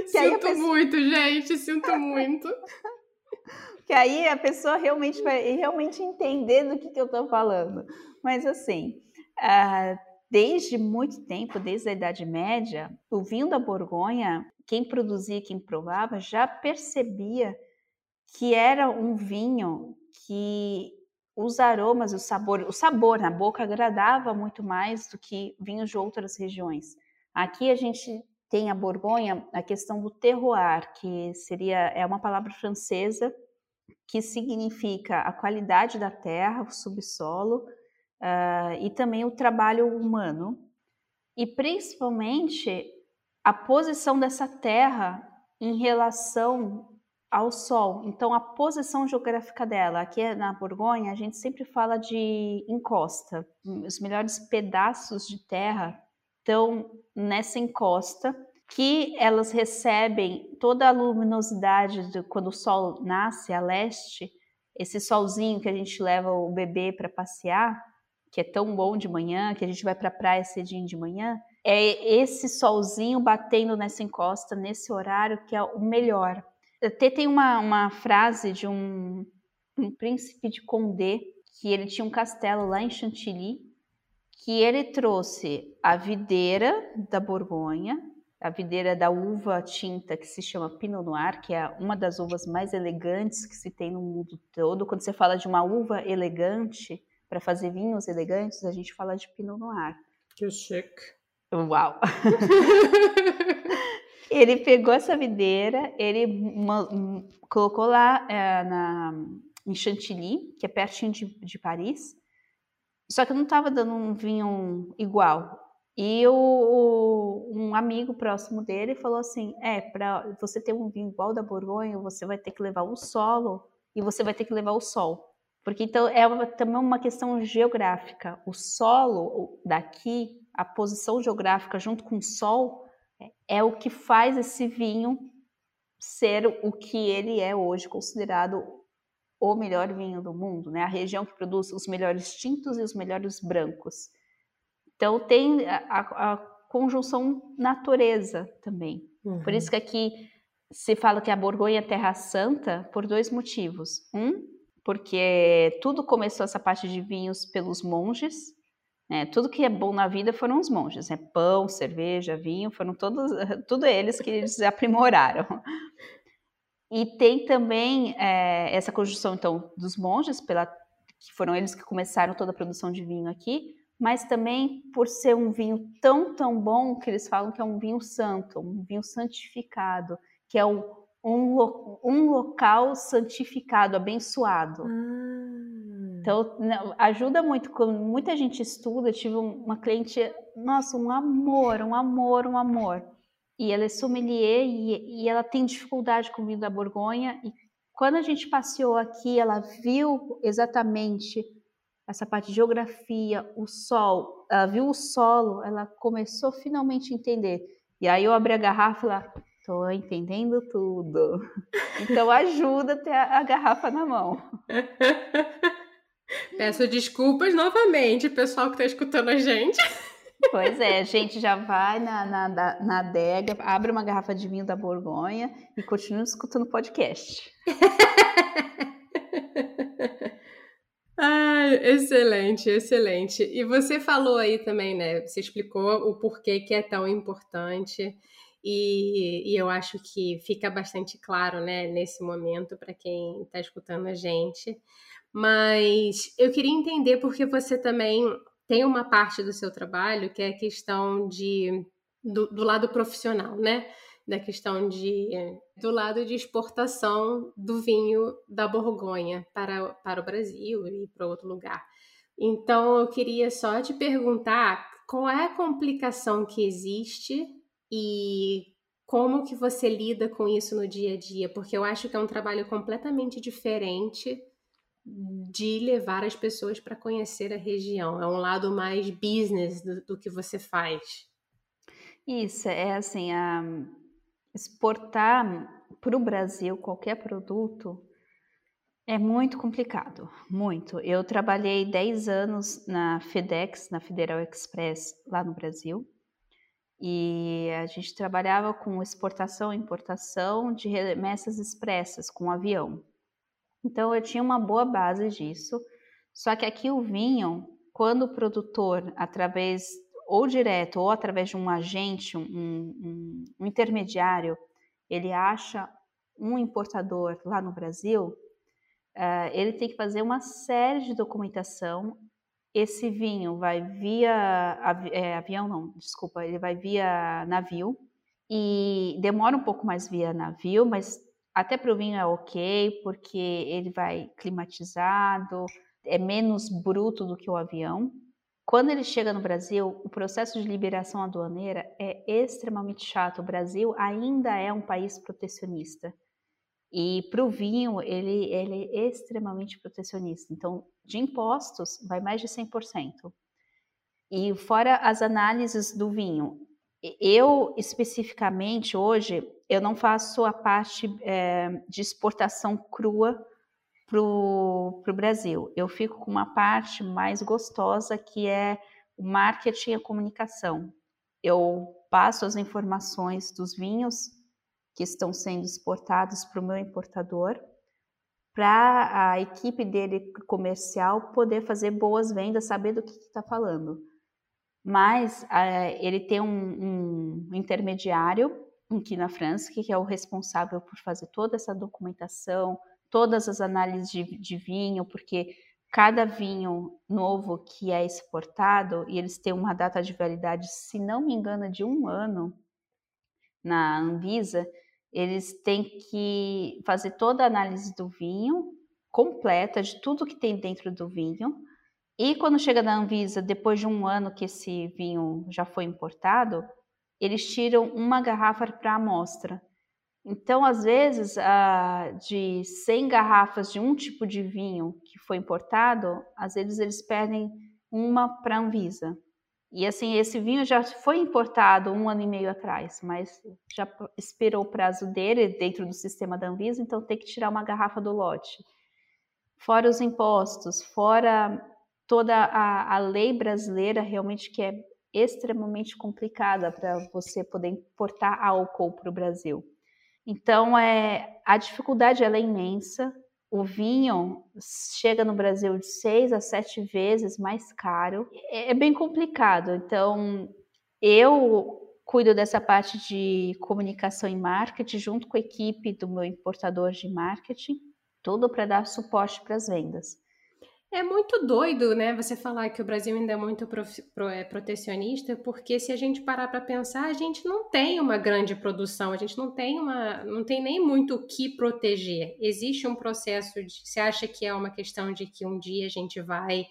sinto pessoa... muito, gente, sinto muito. que aí a pessoa realmente vai realmente entender do que, que eu estou falando. Mas assim, uh, desde muito tempo, desde a Idade Média, o vinho da Borgonha quem produzia, quem provava, já percebia que era um vinho que os aromas, o sabor, o sabor na boca agradava muito mais do que vinhos de outras regiões. Aqui a gente tem a Borgonha, a questão do terroir, que seria é uma palavra francesa que significa a qualidade da terra, o subsolo uh, e também o trabalho humano e principalmente a posição dessa terra em relação ao Sol. Então, a posição geográfica dela, aqui na Borgonha, a gente sempre fala de encosta. Os melhores pedaços de terra estão nessa encosta, que elas recebem toda a luminosidade de quando o Sol nasce a leste, esse solzinho que a gente leva o bebê para passear, que é tão bom de manhã, que a gente vai para a praia cedinho de manhã, é esse solzinho batendo nessa encosta, nesse horário, que é o melhor. Até tem uma, uma frase de um, um príncipe de Condé, que ele tinha um castelo lá em Chantilly, que ele trouxe a videira da Borgonha, a videira da uva tinta que se chama Pinot Noir, que é uma das uvas mais elegantes que se tem no mundo todo. Quando você fala de uma uva elegante para fazer vinhos elegantes, a gente fala de Pinot Noir. Que chique. Uau! ele pegou essa videira, ele colocou lá é, na, em Chantilly, que é pertinho de, de Paris, só que não estava dando um vinho igual. E o, o, um amigo próximo dele falou assim: é, para você ter um vinho igual da Borgonha, você vai ter que levar o solo e você vai ter que levar o sol. Porque então é uma, também uma questão geográfica. O solo daqui, a posição geográfica junto com o sol, é o que faz esse vinho ser o que ele é hoje, considerado o melhor vinho do mundo, né? A região que produz os melhores tintos e os melhores brancos. Então tem a, a conjunção natureza também. Uhum. Por isso que aqui se fala que a Borgonha é terra santa por dois motivos. Um, porque tudo começou essa parte de vinhos pelos monges, é, tudo que é bom na vida foram os monges, né? Pão, cerveja, vinho, foram todos, tudo eles que eles aprimoraram. E tem também é, essa conjunção, então, dos monges, pela, que foram eles que começaram toda a produção de vinho aqui, mas também por ser um vinho tão, tão bom que eles falam que é um vinho santo, um vinho santificado, que é um, um, um local santificado, abençoado. Ah. Então, ajuda muito. Quando muita gente estuda, eu tive uma cliente, nossa, um amor, um amor, um amor. E ela é sommelier e, e ela tem dificuldade com o vinho da Borgonha. E quando a gente passeou aqui, ela viu exatamente essa parte de geografia, o sol, ela viu o solo, ela começou finalmente a entender. E aí eu abri a garrafa e falei, tô entendendo tudo. Então ajuda a ter a, a garrafa na mão. Peço desculpas novamente, pessoal que está escutando a gente. Pois é, a gente já vai na, na, na adega, abre uma garrafa de vinho da Borgonha e continua escutando podcast. ah, excelente, excelente. E você falou aí também, né? Você explicou o porquê que é tão importante. E, e eu acho que fica bastante claro, né, nesse momento, para quem está escutando a gente. Mas eu queria entender porque você também tem uma parte do seu trabalho que é a questão de do, do lado profissional, né? Da questão de do lado de exportação do vinho da Borgonha para, para o Brasil e para outro lugar. Então eu queria só te perguntar qual é a complicação que existe e como que você lida com isso no dia a dia, porque eu acho que é um trabalho completamente diferente de levar as pessoas para conhecer a região. É um lado mais business do, do que você faz. Isso, é assim, a, exportar para o Brasil qualquer produto é muito complicado, muito. Eu trabalhei 10 anos na FedEx, na Federal Express, lá no Brasil, e a gente trabalhava com exportação e importação de remessas expressas com avião. Então eu tinha uma boa base disso. Só que aqui o vinho, quando o produtor, através ou direto ou através de um agente, um, um, um intermediário, ele acha um importador lá no Brasil, uh, ele tem que fazer uma série de documentação. Esse vinho vai via é, avião, não, desculpa, ele vai via navio e demora um pouco mais via navio, mas até para o vinho é ok, porque ele vai climatizado, é menos bruto do que o avião. Quando ele chega no Brasil, o processo de liberação aduaneira é extremamente chato. O Brasil ainda é um país protecionista. E para o vinho, ele, ele é extremamente protecionista. Então, de impostos, vai mais de 100%. E fora as análises do vinho, eu especificamente hoje, eu não faço a parte é, de exportação crua para o Brasil. Eu fico com uma parte mais gostosa que é o marketing e a comunicação. Eu passo as informações dos vinhos que estão sendo exportados para o meu importador, para a equipe dele comercial poder fazer boas vendas, saber do que está falando. Mas uh, ele tem um, um intermediário aqui na França, que é o responsável por fazer toda essa documentação, todas as análises de, de vinho, porque cada vinho novo que é exportado, e eles têm uma data de validade, se não me engano, de um ano na Anvisa, eles têm que fazer toda a análise do vinho completa, de tudo que tem dentro do vinho. E quando chega na Anvisa, depois de um ano que esse vinho já foi importado, eles tiram uma garrafa para amostra. Então, às vezes, de 100 garrafas de um tipo de vinho que foi importado, às vezes eles perdem uma para a Anvisa. E assim, esse vinho já foi importado um ano e meio atrás, mas já esperou o prazo dele dentro do sistema da Anvisa, então tem que tirar uma garrafa do lote. Fora os impostos, fora toda a, a lei brasileira realmente que é extremamente complicada para você poder importar álcool para o Brasil. Então, é, a dificuldade é imensa. O vinho chega no Brasil de seis a sete vezes mais caro. É, é bem complicado. Então, eu cuido dessa parte de comunicação e marketing junto com a equipe do meu importador de marketing, tudo para dar suporte para as vendas. É muito doido, né, você falar que o Brasil ainda é muito pro, é, protecionista, porque se a gente parar para pensar, a gente não tem uma grande produção, a gente não tem uma, não tem nem muito o que proteger. Existe um processo de, você acha que é uma questão de que um dia a gente vai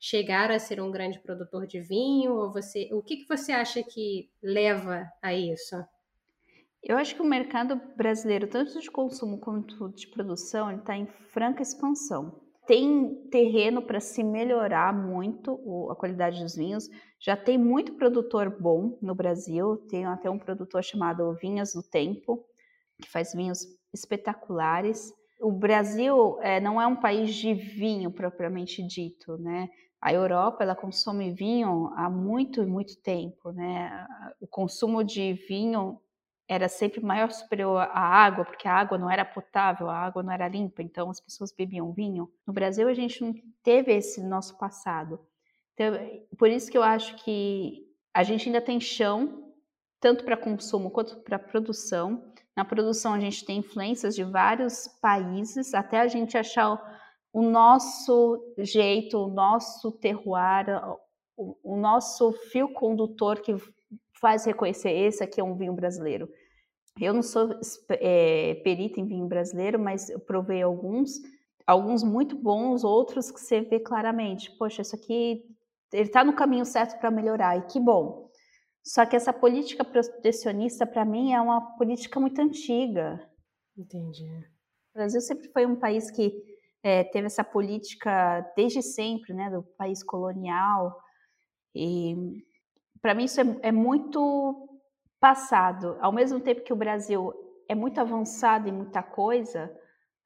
chegar a ser um grande produtor de vinho, ou você, o que que você acha que leva a isso? Eu acho que o mercado brasileiro, tanto de consumo quanto de produção, está em franca expansão tem terreno para se melhorar muito a qualidade dos vinhos. Já tem muito produtor bom no Brasil. Tem até um produtor chamado Vinhas do Tempo, que faz vinhos espetaculares. O Brasil é, não é um país de vinho propriamente dito, né? A Europa ela consome vinho há muito muito tempo, né? O consumo de vinho era sempre maior superior à água, porque a água não era potável, a água não era limpa, então as pessoas bebiam vinho. No Brasil a gente não teve esse nosso passado. Então, por isso que eu acho que a gente ainda tem chão, tanto para consumo quanto para produção. Na produção a gente tem influências de vários países, até a gente achar o nosso jeito, o nosso terroir, o, nosso fio condutor que faz reconhecer esse aqui é um vinho brasileiro. Eu não sou é, perita em vinho brasileiro, mas eu provei alguns, alguns muito bons, outros que você vê claramente, poxa, isso aqui ele está no caminho certo para melhorar, e que bom. Só que essa política protecionista, para mim, é uma política muito antiga. Entendi. O Brasil sempre foi um país que é, teve essa política desde sempre, né, do país colonial. E para mim isso é, é muito passado. Ao mesmo tempo que o Brasil é muito avançado em muita coisa,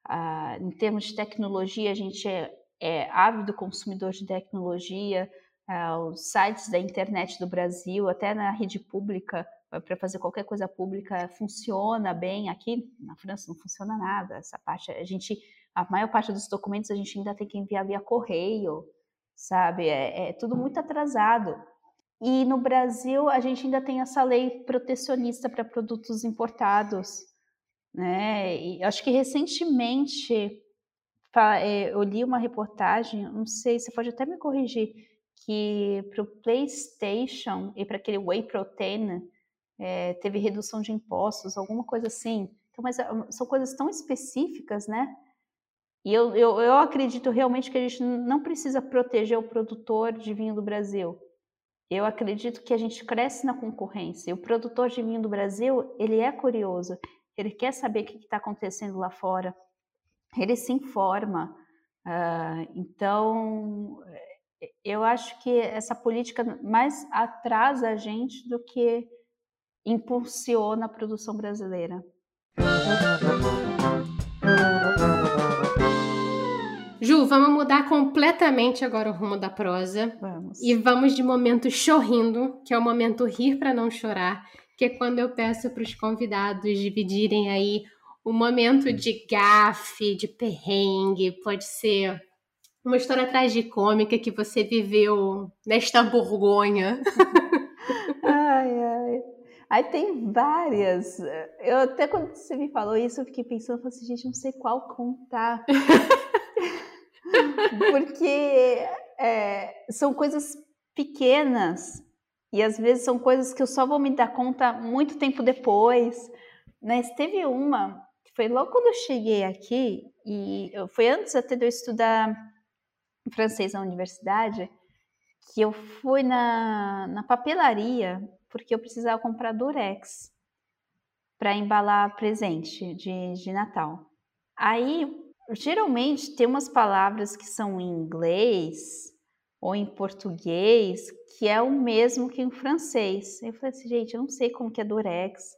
uh, em termos de tecnologia, a gente é, é ávido consumidor de tecnologia, uh, os sites da internet do Brasil, até na rede pública, para fazer qualquer coisa pública, funciona bem. Aqui na França não funciona nada. Essa parte, a gente, a maior parte dos documentos a gente ainda tem que enviar via correio, sabe? É, é tudo muito atrasado. E no Brasil a gente ainda tem essa lei protecionista para produtos importados, né? E acho que recentemente é, eu li uma reportagem, não sei, você pode até me corrigir, que para o PlayStation e para aquele Whey Protein é, teve redução de impostos, alguma coisa assim. Então, mas ah, são coisas tão específicas, né? E eu, eu, eu acredito realmente que a gente não precisa proteger o produtor de vinho do Brasil. Eu acredito que a gente cresce na concorrência. O produtor de vinho do Brasil, ele é curioso, ele quer saber o que está acontecendo lá fora, ele se informa. Uh, então, eu acho que essa política mais atrasa a gente do que impulsiona a produção brasileira. Ju, vamos mudar completamente agora o rumo da prosa. Vamos. E vamos de momento chorrindo, que é o momento rir para não chorar, que é quando eu peço para os convidados dividirem aí o momento de gafe, de perrengue, pode ser uma história tragicômica que você viveu nesta Borgonha. ai, ai. Aí tem várias. Eu até quando você me falou isso, eu fiquei pensando, eu falei assim, gente, não sei qual contar. Porque é, são coisas pequenas e às vezes são coisas que eu só vou me dar conta muito tempo depois. Mas teve uma, que foi logo quando eu cheguei aqui, e foi antes até de eu estudar francês na universidade, que eu fui na, na papelaria porque eu precisava comprar durex para embalar presente de, de Natal. Aí, geralmente, tem umas palavras que são em inglês ou em português que é o mesmo que em francês. Eu falei assim, gente, eu não sei como que é durex.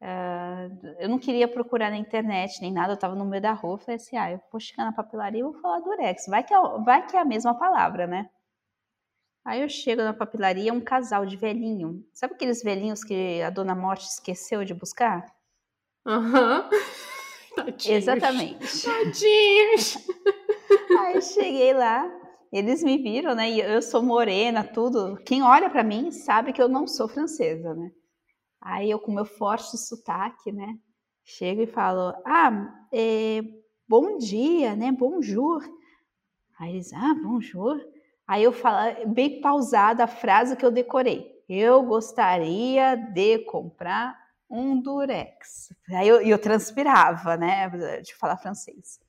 Uh, eu não queria procurar na internet nem nada, eu estava no meio da rua, falei assim, ah, eu vou chegar na papelaria e vou falar durex, vai que, é, vai que é a mesma palavra, né? Aí eu chego na papelaria, um casal de velhinho. Sabe aqueles velhinhos que a Dona Morte esqueceu de buscar? Aham. Uhum. Exatamente. Tadinhos. Aí cheguei lá, eles me viram, né? E eu sou morena, tudo. Quem olha para mim sabe que eu não sou francesa, né? Aí eu, com meu forte sotaque, né? Chego e falo: Ah, é, bom dia, né? Bonjour. Aí eles: Ah, bonjour. Aí eu falo, bem pausada a frase que eu decorei. Eu gostaria de comprar um durex. Aí eu, eu transpirava, né, de falar francês.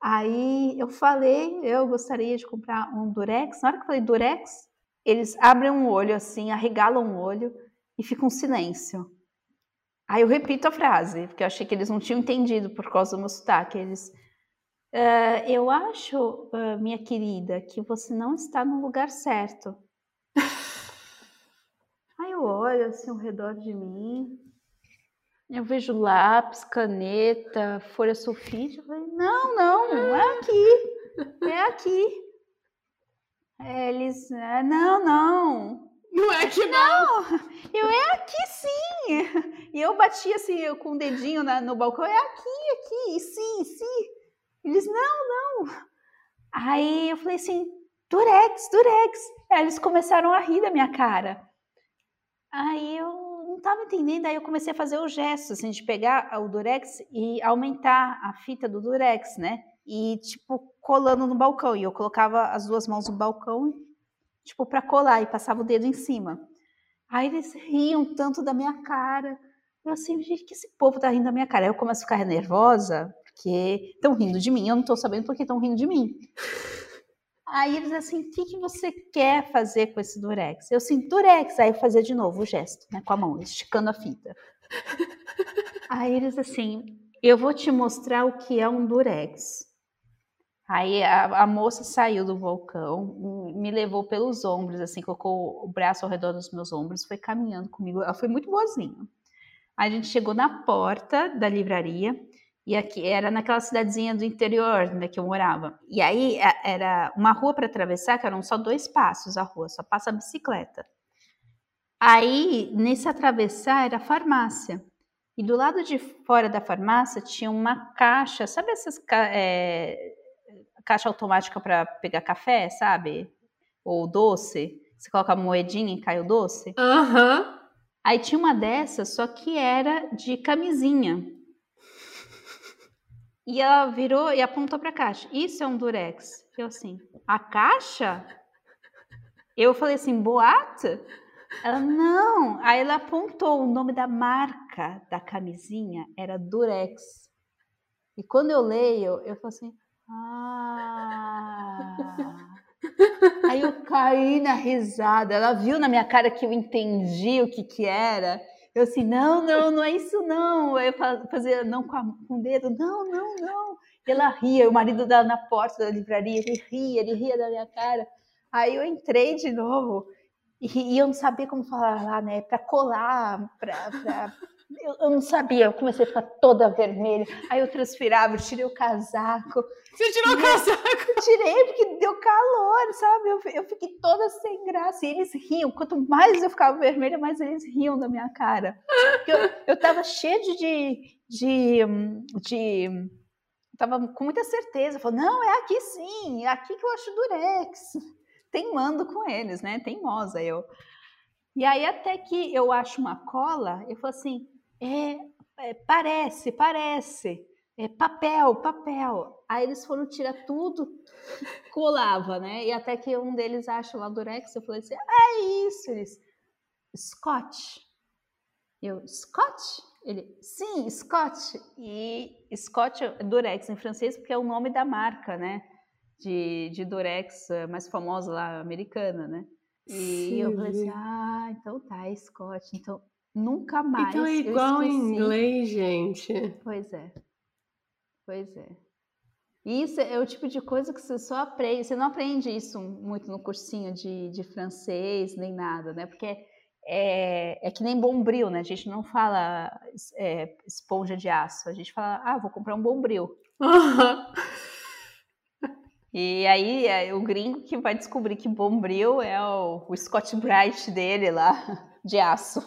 Aí eu falei, eu gostaria de comprar um durex. Na hora que eu falei durex, eles abrem um olho assim, arregalam um olho e fica um silêncio. Aí eu repito a frase, porque eu achei que eles não tinham entendido por causa do meu sotaque. Eles, Uh, eu acho, uh, minha querida, que você não está no lugar certo. Olho assim ao redor de mim, eu vejo lápis, caneta, folha sulfite. Eu falei, não, não, é aqui, é aqui. Eles, ah, não, não. Não é aqui não. não. Eu é aqui sim. E eu bati assim com o dedinho na, no balcão, é aqui, aqui, e sim, sim. Eles, não, não. Aí eu falei assim, Durex, Durex. Aí eles começaram a rir da minha cara. Aí eu não estava entendendo, aí eu comecei a fazer o gesto, assim, de pegar o Durex e aumentar a fita do Durex, né? E, tipo, colando no balcão. E eu colocava as duas mãos no balcão, tipo, para colar, e passava o dedo em cima. Aí eles riam tanto da minha cara. Eu assim, gente, que esse povo tá rindo da minha cara? Aí eu começo a ficar nervosa, porque estão rindo de mim, eu não estou sabendo porque estão rindo de mim. Aí eles assim, o que, você quer fazer com esse durex? Eu assim, durex, aí fazia de novo o gesto, né, com a mão, esticando a fita. Aí eles assim, eu vou te mostrar o que é um durex. Aí a, a, moça saiu do vulcão, me levou pelos ombros, assim, colocou o braço ao redor dos meus ombros, foi caminhando comigo. Ela foi muito boazinha. Aí a gente chegou na porta da livraria. E aqui era naquela cidadezinha do interior né, que eu morava. E aí era uma rua para atravessar, que eram só dois passos a rua, só passa a bicicleta. Aí, nesse atravessar, era a farmácia. E do lado de fora da farmácia tinha uma caixa, sabe essas é, caixa automática para pegar café, sabe? Ou doce. você coloca a moedinha e cai o doce. Aham. Uhum. Aí tinha uma dessas, só que era de camisinha. E ela virou e apontou para a caixa. Isso é um durex. Eu assim, a caixa? Eu falei assim, boate? Ela, não. Aí ela apontou o nome da marca da camisinha, era durex. E quando eu leio, eu falo assim, ah... Aí eu caí na risada. Ela viu na minha cara que eu entendi o que que era. Eu assim, não, não, não é isso não. Eu fazia não com, a, com o dedo, não, não, não. E ela ria, o marido dela na porta da livraria, ele ria, ele ria da minha cara. Aí eu entrei de novo e, e eu não sabia como falar lá, né? Para colar, para eu, eu, não sabia, eu comecei a ficar toda vermelha. Aí eu transpirava, eu tirei o casaco. Você tirou o casaco? Tirei, porque deu calor, sabe? Eu, eu fiquei toda sem graça. E eles riam. Quanto mais eu ficava vermelha, mais eles riam da minha cara. Porque eu, eu tava cheia de. de, de, de tava com muita certeza. Falei, não, é aqui sim, é aqui que eu acho durex. Teimando com eles, né? Teimosa eu. E aí, até que eu acho uma cola, eu falo assim: é, é, parece, parece. É papel, papel. Aí eles foram tirar tudo, colava, né? E até que um deles acha lá durex, eu falei assim, ah, é isso, eles, Scott. Eu, Scott? Ele, sim, Scott. E Scott é durex em francês porque é o nome da marca, né? De, de durex mais famosa lá, americana, né? E sim. eu falei assim, ah, então tá, é Scott. Então, Nunca mais. Então é igual em inglês, gente. Pois é. Pois é. Isso é o tipo de coisa que você só aprende. Você não aprende isso muito no cursinho de, de francês, nem nada, né? Porque é, é que nem bombril, né? A gente não fala é, esponja de aço. A gente fala, ah, vou comprar um bombril. E aí é o gringo que vai descobrir que bombril é o, o Scott Bright dele lá, de aço.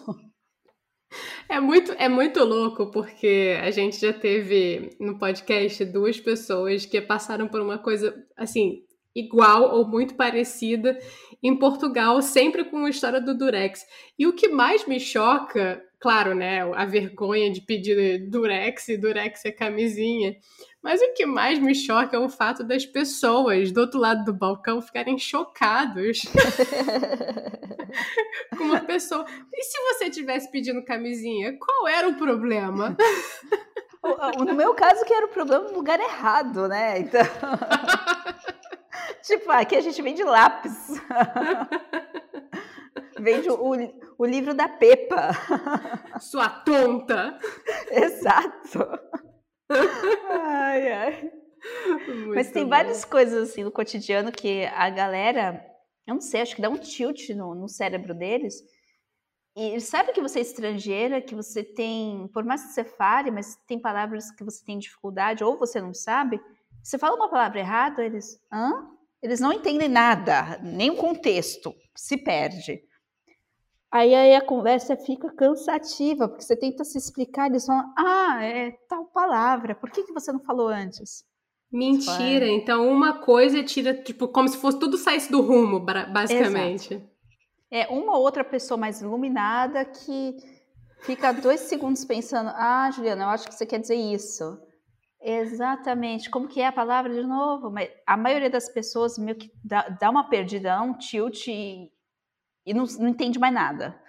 É muito, é muito louco, porque a gente já teve no podcast duas pessoas que passaram por uma coisa assim, igual ou muito parecida em Portugal, sempre com a história do Durex. E o que mais me choca, claro, né, a vergonha de pedir Durex e Durex é camisinha, mas o que mais me choca é o fato das pessoas do outro lado do balcão ficarem chocados com uma pessoa. E se você tivesse pedindo camisinha, qual era o problema? No meu caso, que era o problema no lugar errado, né? Então. tipo, aqui a gente vende lápis. Vende o, o livro da Pepa. Sua tonta! Exato ai, ai. Muito Mas tem bom. várias coisas assim no cotidiano que a galera, eu não sei, acho que dá um tilt no, no cérebro deles. E sabe que você é estrangeira, que você tem, por mais que você fale, mas tem palavras que você tem dificuldade ou você não sabe, você fala uma palavra errada, eles, hã? Eles não entendem nada, nem o contexto, se perde. Aí, aí a conversa fica cansativa, porque você tenta se explicar, eles falam, ah, é tal palavra, por que, que você não falou antes? Mentira, então uma coisa tira, tipo, como se fosse tudo saísse do rumo, basicamente. Exato. É uma outra pessoa mais iluminada que fica dois segundos pensando, ah, Juliana, eu acho que você quer dizer isso. Exatamente. Como que é a palavra de novo? Mas a maioria das pessoas meio que dá, dá uma perdida, um tilt e e não, não entende mais nada.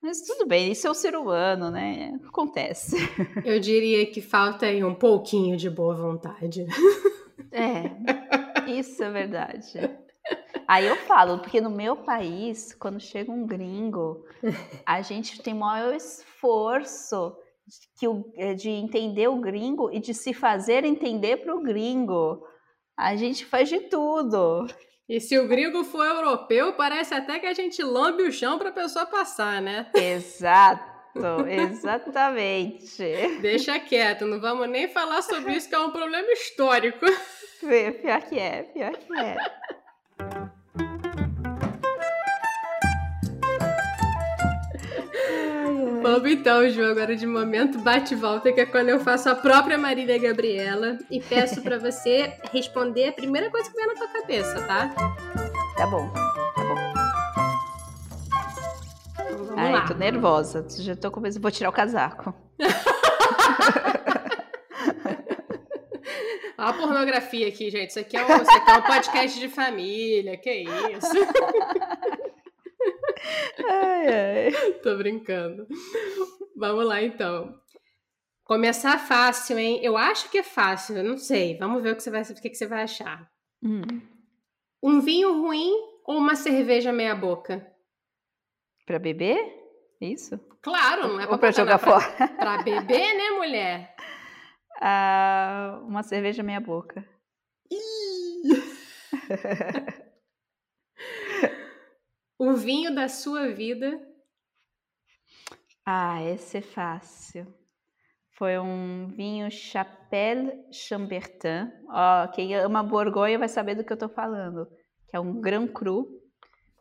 Mas tudo bem, isso é o ser humano, né? Acontece. Eu diria que falta aí um pouquinho de boa vontade. É, isso é verdade. Aí eu falo, porque no meu país, quando chega um gringo, a gente tem maior esforço de, de entender o gringo e de se fazer entender para o gringo. A gente faz de tudo. E se o gringo for europeu, parece até que a gente lambe o chão para a pessoa passar, né? Exato, exatamente. Deixa quieto, não vamos nem falar sobre isso, que é um problema histórico. Pior que é, pior que é. Vamos então, Ju, agora de momento bate-volta, que é quando eu faço a própria Marília Gabriela e peço para você responder a primeira coisa que vem na tua cabeça, tá? Tá bom, tá bom. Vamos Ai, lá. tô nervosa. Já tô começando. Vou tirar o casaco. Olha a pornografia aqui, gente. Isso aqui, é um, isso aqui é um podcast de família. Que isso? Ai, ai. Tô brincando. Vamos lá, então. Começar fácil, hein? Eu acho que é fácil, eu não sei. Vamos ver o que você vai, o que você vai achar. Hum. Um vinho ruim ou uma cerveja meia boca? Para beber? Isso? Claro, não é para jogar pra, fora. Para beber, né, mulher? Ah, uma cerveja meia boca. o vinho da sua vida? Ah, esse é fácil. Foi um vinho Chapelle Chambertin. Ó, quem ama Borgonha vai saber do que eu estou falando. Que é um Grand Cru.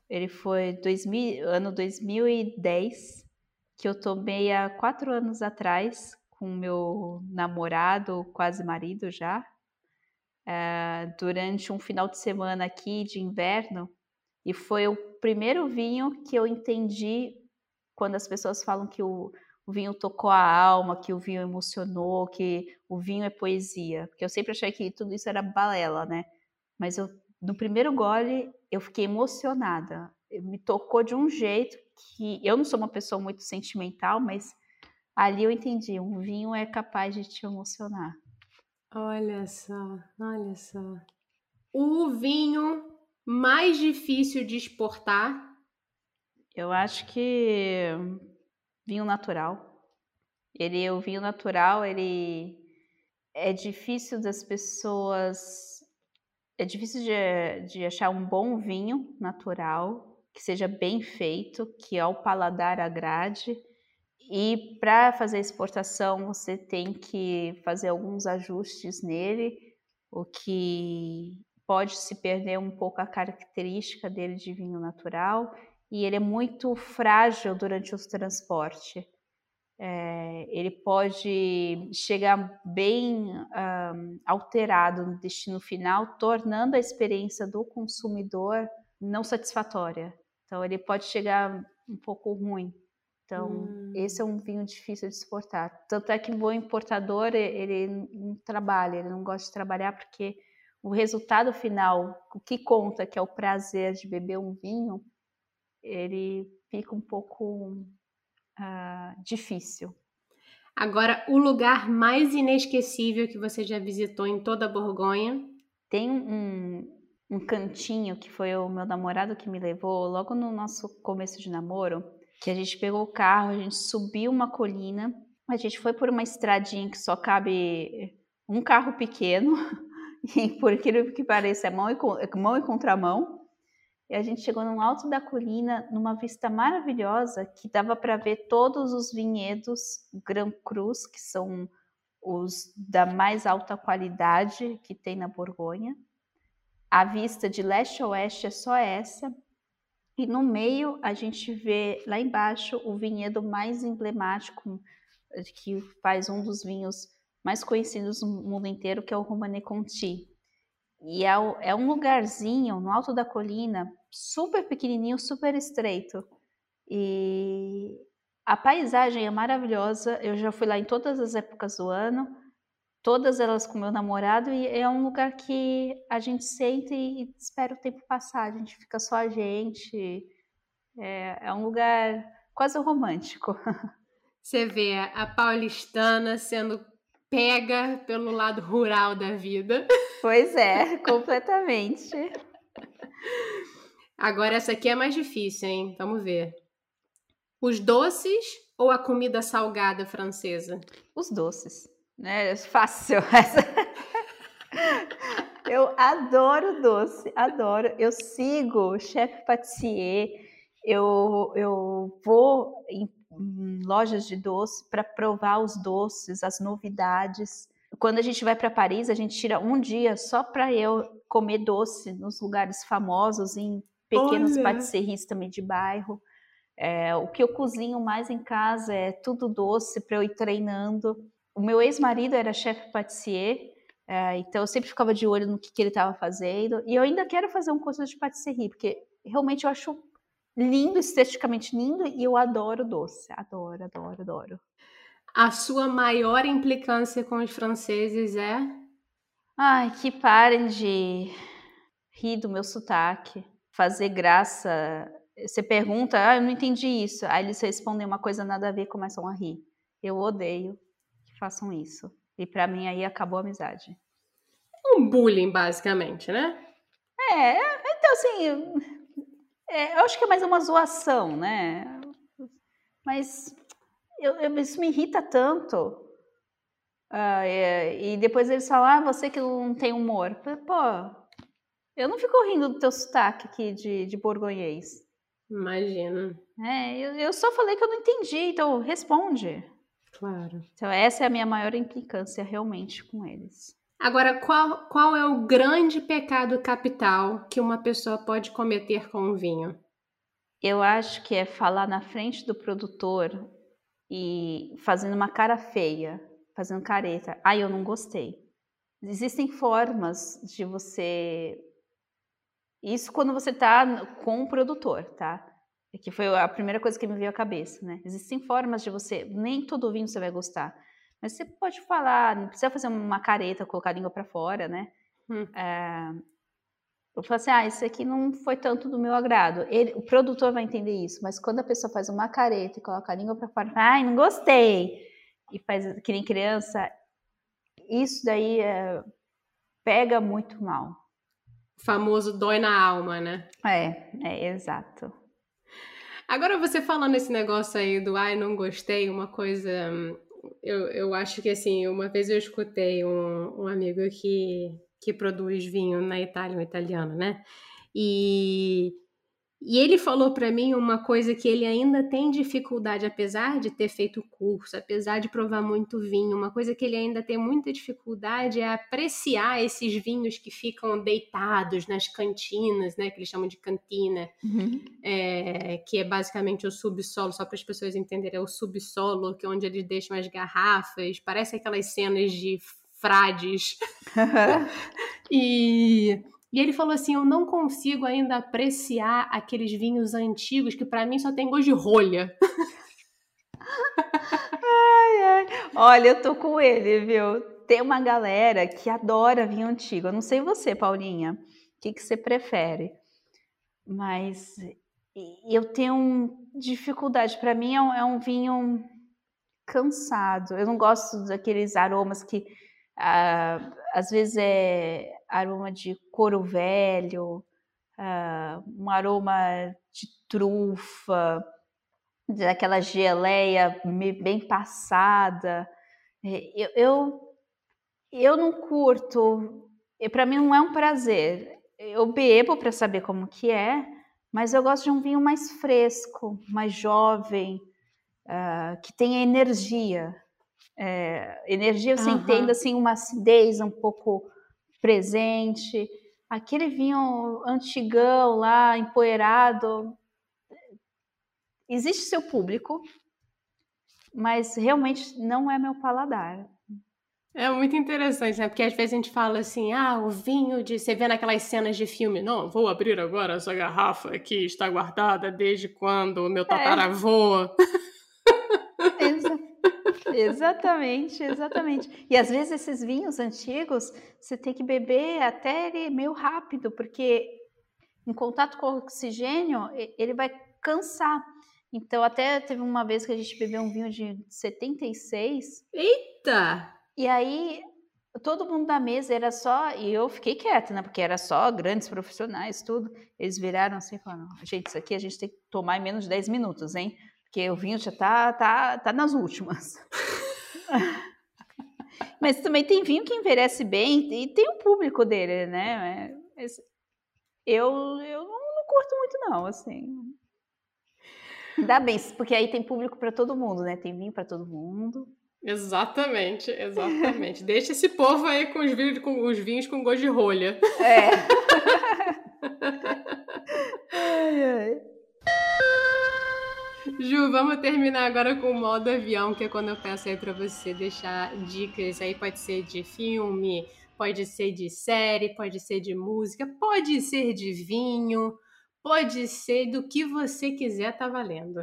Ele foi 2000, ano 2010, que eu tomei há quatro anos atrás com meu namorado, quase marido já, é, durante um final de semana aqui de inverno. E foi o primeiro vinho que eu entendi quando as pessoas falam que o o vinho tocou a alma, que o vinho emocionou, que o vinho é poesia. Porque eu sempre achei que tudo isso era balela, né? Mas eu, no primeiro gole eu fiquei emocionada. Me tocou de um jeito que eu não sou uma pessoa muito sentimental, mas ali eu entendi, um vinho é capaz de te emocionar. Olha só, olha só. O vinho mais difícil de exportar? Eu acho que vinho natural. Ele, o vinho natural, ele é difícil das pessoas, é difícil de, de achar um bom vinho natural que seja bem feito, que ao paladar agrade. E para fazer exportação, você tem que fazer alguns ajustes nele, o que pode se perder um pouco a característica dele de vinho natural e ele é muito frágil durante o transporte. É, ele pode chegar bem um, alterado no destino final, tornando a experiência do consumidor não satisfatória. Então, ele pode chegar um pouco ruim. Então, hum. esse é um vinho difícil de exportar. Tanto é que um bom importador, ele não trabalha, ele não gosta de trabalhar porque o resultado final, o que conta, que é o prazer de beber um vinho, ele fica um pouco uh, difícil. Agora, o lugar mais inesquecível que você já visitou em toda a Borgonha? Tem um, um cantinho que foi o meu namorado que me levou logo no nosso começo de namoro, que a gente pegou o carro, a gente subiu uma colina, a gente foi por uma estradinha que só cabe um carro pequeno, e por aquilo que pareça é mão e, mão e contramão, e a gente chegou no alto da colina, numa vista maravilhosa, que dava para ver todos os vinhedos Gran Cruz, que são os da mais alta qualidade que tem na Borgonha. A vista de leste a oeste é só essa. E no meio a gente vê lá embaixo o vinhedo mais emblemático, que faz um dos vinhos mais conhecidos no mundo inteiro, que é o Romanée Conti. E é, é um lugarzinho no alto da colina, super pequenininho, super estreito. E a paisagem é maravilhosa. Eu já fui lá em todas as épocas do ano, todas elas com meu namorado, e é um lugar que a gente senta e espera o tempo passar. A gente fica só a gente. É, é um lugar quase romântico. Você vê a paulistana sendo pega pelo lado rural da vida. Pois é, completamente. Agora essa aqui é mais difícil, hein? Vamos ver. Os doces ou a comida salgada francesa? Os doces, né? É fácil. Eu adoro doce, adoro. Eu sigo o chefe patissier. Eu, eu vou em lojas de doce para provar os doces, as novidades. Quando a gente vai para Paris, a gente tira um dia só para eu comer doce nos lugares famosos, em pequenos Olha. patisseries também de bairro. É, o que eu cozinho mais em casa é tudo doce para eu ir treinando. O meu ex-marido era chefe patissier, é, então eu sempre ficava de olho no que, que ele estava fazendo. E eu ainda quero fazer um curso de patisserie, porque realmente eu acho lindo, esteticamente lindo, e eu adoro doce. Adoro, adoro, adoro. A sua maior implicância com os franceses é? Ai, que parem de rir do meu sotaque, fazer graça. Você pergunta, ah, eu não entendi isso. Aí eles respondem uma coisa nada a ver e começam a rir. Eu odeio que façam isso. E para mim aí acabou a amizade. Um bullying, basicamente, né? É, então assim, é, eu acho que é mais uma zoação, né? Mas eu, eu, isso me irrita tanto. Ah, é, e depois eles falam, ah, você que não tem humor. Pô, eu não fico rindo do teu sotaque aqui de, de borgonhês. Imagina. É, eu, eu só falei que eu não entendi, então responde. Claro. Então essa é a minha maior implicância realmente com eles. Agora, qual, qual é o grande pecado capital que uma pessoa pode cometer com o vinho? Eu acho que é falar na frente do produtor e fazendo uma cara feia, fazendo careta. Ah, eu não gostei. Existem formas de você. Isso quando você está com o produtor, tá? É que foi a primeira coisa que me veio à cabeça, né? Existem formas de você. Nem todo vinho você vai gostar. Mas você pode falar, não precisa fazer uma careta, colocar a língua para fora, né? Hum. É, eu falo assim, ah, isso aqui não foi tanto do meu agrado. Ele, o produtor vai entender isso, mas quando a pessoa faz uma careta e coloca a língua para fora, ai, não gostei, e faz que nem criança, isso daí é, pega muito mal. O famoso dói na alma, né? É, é exato. Agora você falando esse negócio aí do ai, não gostei, uma coisa eu, eu acho que assim, uma vez eu escutei um, um amigo que, que produz vinho na Itália, um italiano, né? E e ele falou para mim uma coisa que ele ainda tem dificuldade, apesar de ter feito curso, apesar de provar muito vinho, uma coisa que ele ainda tem muita dificuldade é apreciar esses vinhos que ficam deitados nas cantinas, né, que eles chamam de cantina, uhum. é, que é basicamente o subsolo, só para as pessoas entenderem, é o subsolo, que é onde eles deixam as garrafas, parece aquelas cenas de frades. e e ele falou assim: Eu não consigo ainda apreciar aqueles vinhos antigos que para mim só tem gosto de rolha. ai, ai. Olha, eu tô com ele, viu? Tem uma galera que adora vinho antigo. Eu não sei você, Paulinha, o que, que você prefere. Mas eu tenho dificuldade. Para mim é um, é um, vinho cansado. Eu não gosto daqueles aromas que ah, às vezes é aroma de couro velho, uh, um aroma de trufa, daquela geleia bem passada. É, eu, eu, eu não curto, para mim não é um prazer. Eu bebo para saber como que é, mas eu gosto de um vinho mais fresco, mais jovem, uh, que tenha energia. É, energia você uhum. entenda assim uma acidez um pouco presente, aquele vinho antigão lá, empoeirado. Existe seu público, mas realmente não é meu paladar. É muito interessante, né? Porque às vezes a gente fala assim, ah, o vinho de. Você vê naquelas cenas de filme, não, vou abrir agora essa garrafa que está guardada desde quando o meu é. tataravô. É. Exatamente, exatamente. E às vezes esses vinhos antigos, você tem que beber até ele meio rápido, porque em contato com o oxigênio, ele vai cansar. Então, até teve uma vez que a gente bebeu um vinho de 76. Eita! E aí, todo mundo da mesa era só. E eu fiquei quieta, né? Porque era só grandes profissionais, tudo. Eles viraram assim e falaram: gente, isso aqui a gente tem que tomar em menos de 10 minutos, hein? Porque o vinho já tá, tá, tá nas últimas. Mas também tem vinho que envelhece bem e tem o público dele, né? Eu, eu não, não curto muito, não, assim. Ainda bem, porque aí tem público para todo mundo, né? Tem vinho para todo mundo. Exatamente, exatamente. Deixa esse povo aí com os vinhos com, os vinhos com gosto de rolha. É. Ju, vamos terminar agora com o modo avião, que é quando eu peço aí pra você deixar dicas aí, pode ser de filme, pode ser de série, pode ser de música, pode ser de vinho, Pode ser do que você quiser, tá valendo.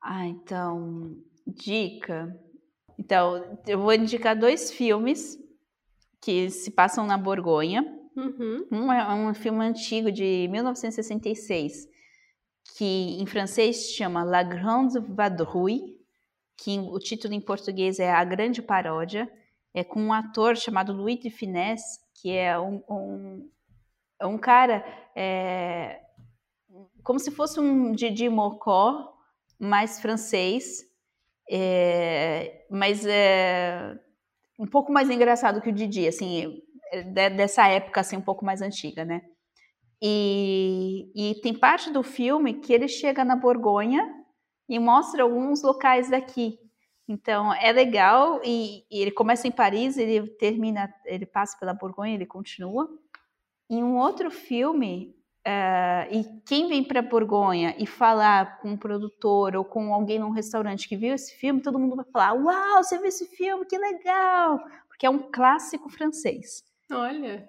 Ah, então, dica. Então, eu vou indicar dois filmes que se passam na Borgonha. Uhum. Um é um filme antigo de 1966, que em francês se chama La Grande Vadrouille, que o título em português é A Grande Paródia, é com um ator chamado Louis de Finesse, que é um, um, um cara é, como se fosse um Didi Mocó, mais francês, é, mas é um pouco mais engraçado que o Didi, assim, é, dessa época assim um pouco mais antiga, né? E, e tem parte do filme que ele chega na Borgonha e mostra alguns locais daqui. Então é legal e, e ele começa em Paris, ele termina, ele passa pela Borgonha, ele continua. Em um outro filme, Uh, e quem vem para Borgonha e falar com um produtor ou com alguém num restaurante que viu esse filme, todo mundo vai falar: Uau, você viu esse filme? Que legal! Porque é um clássico francês. Olha.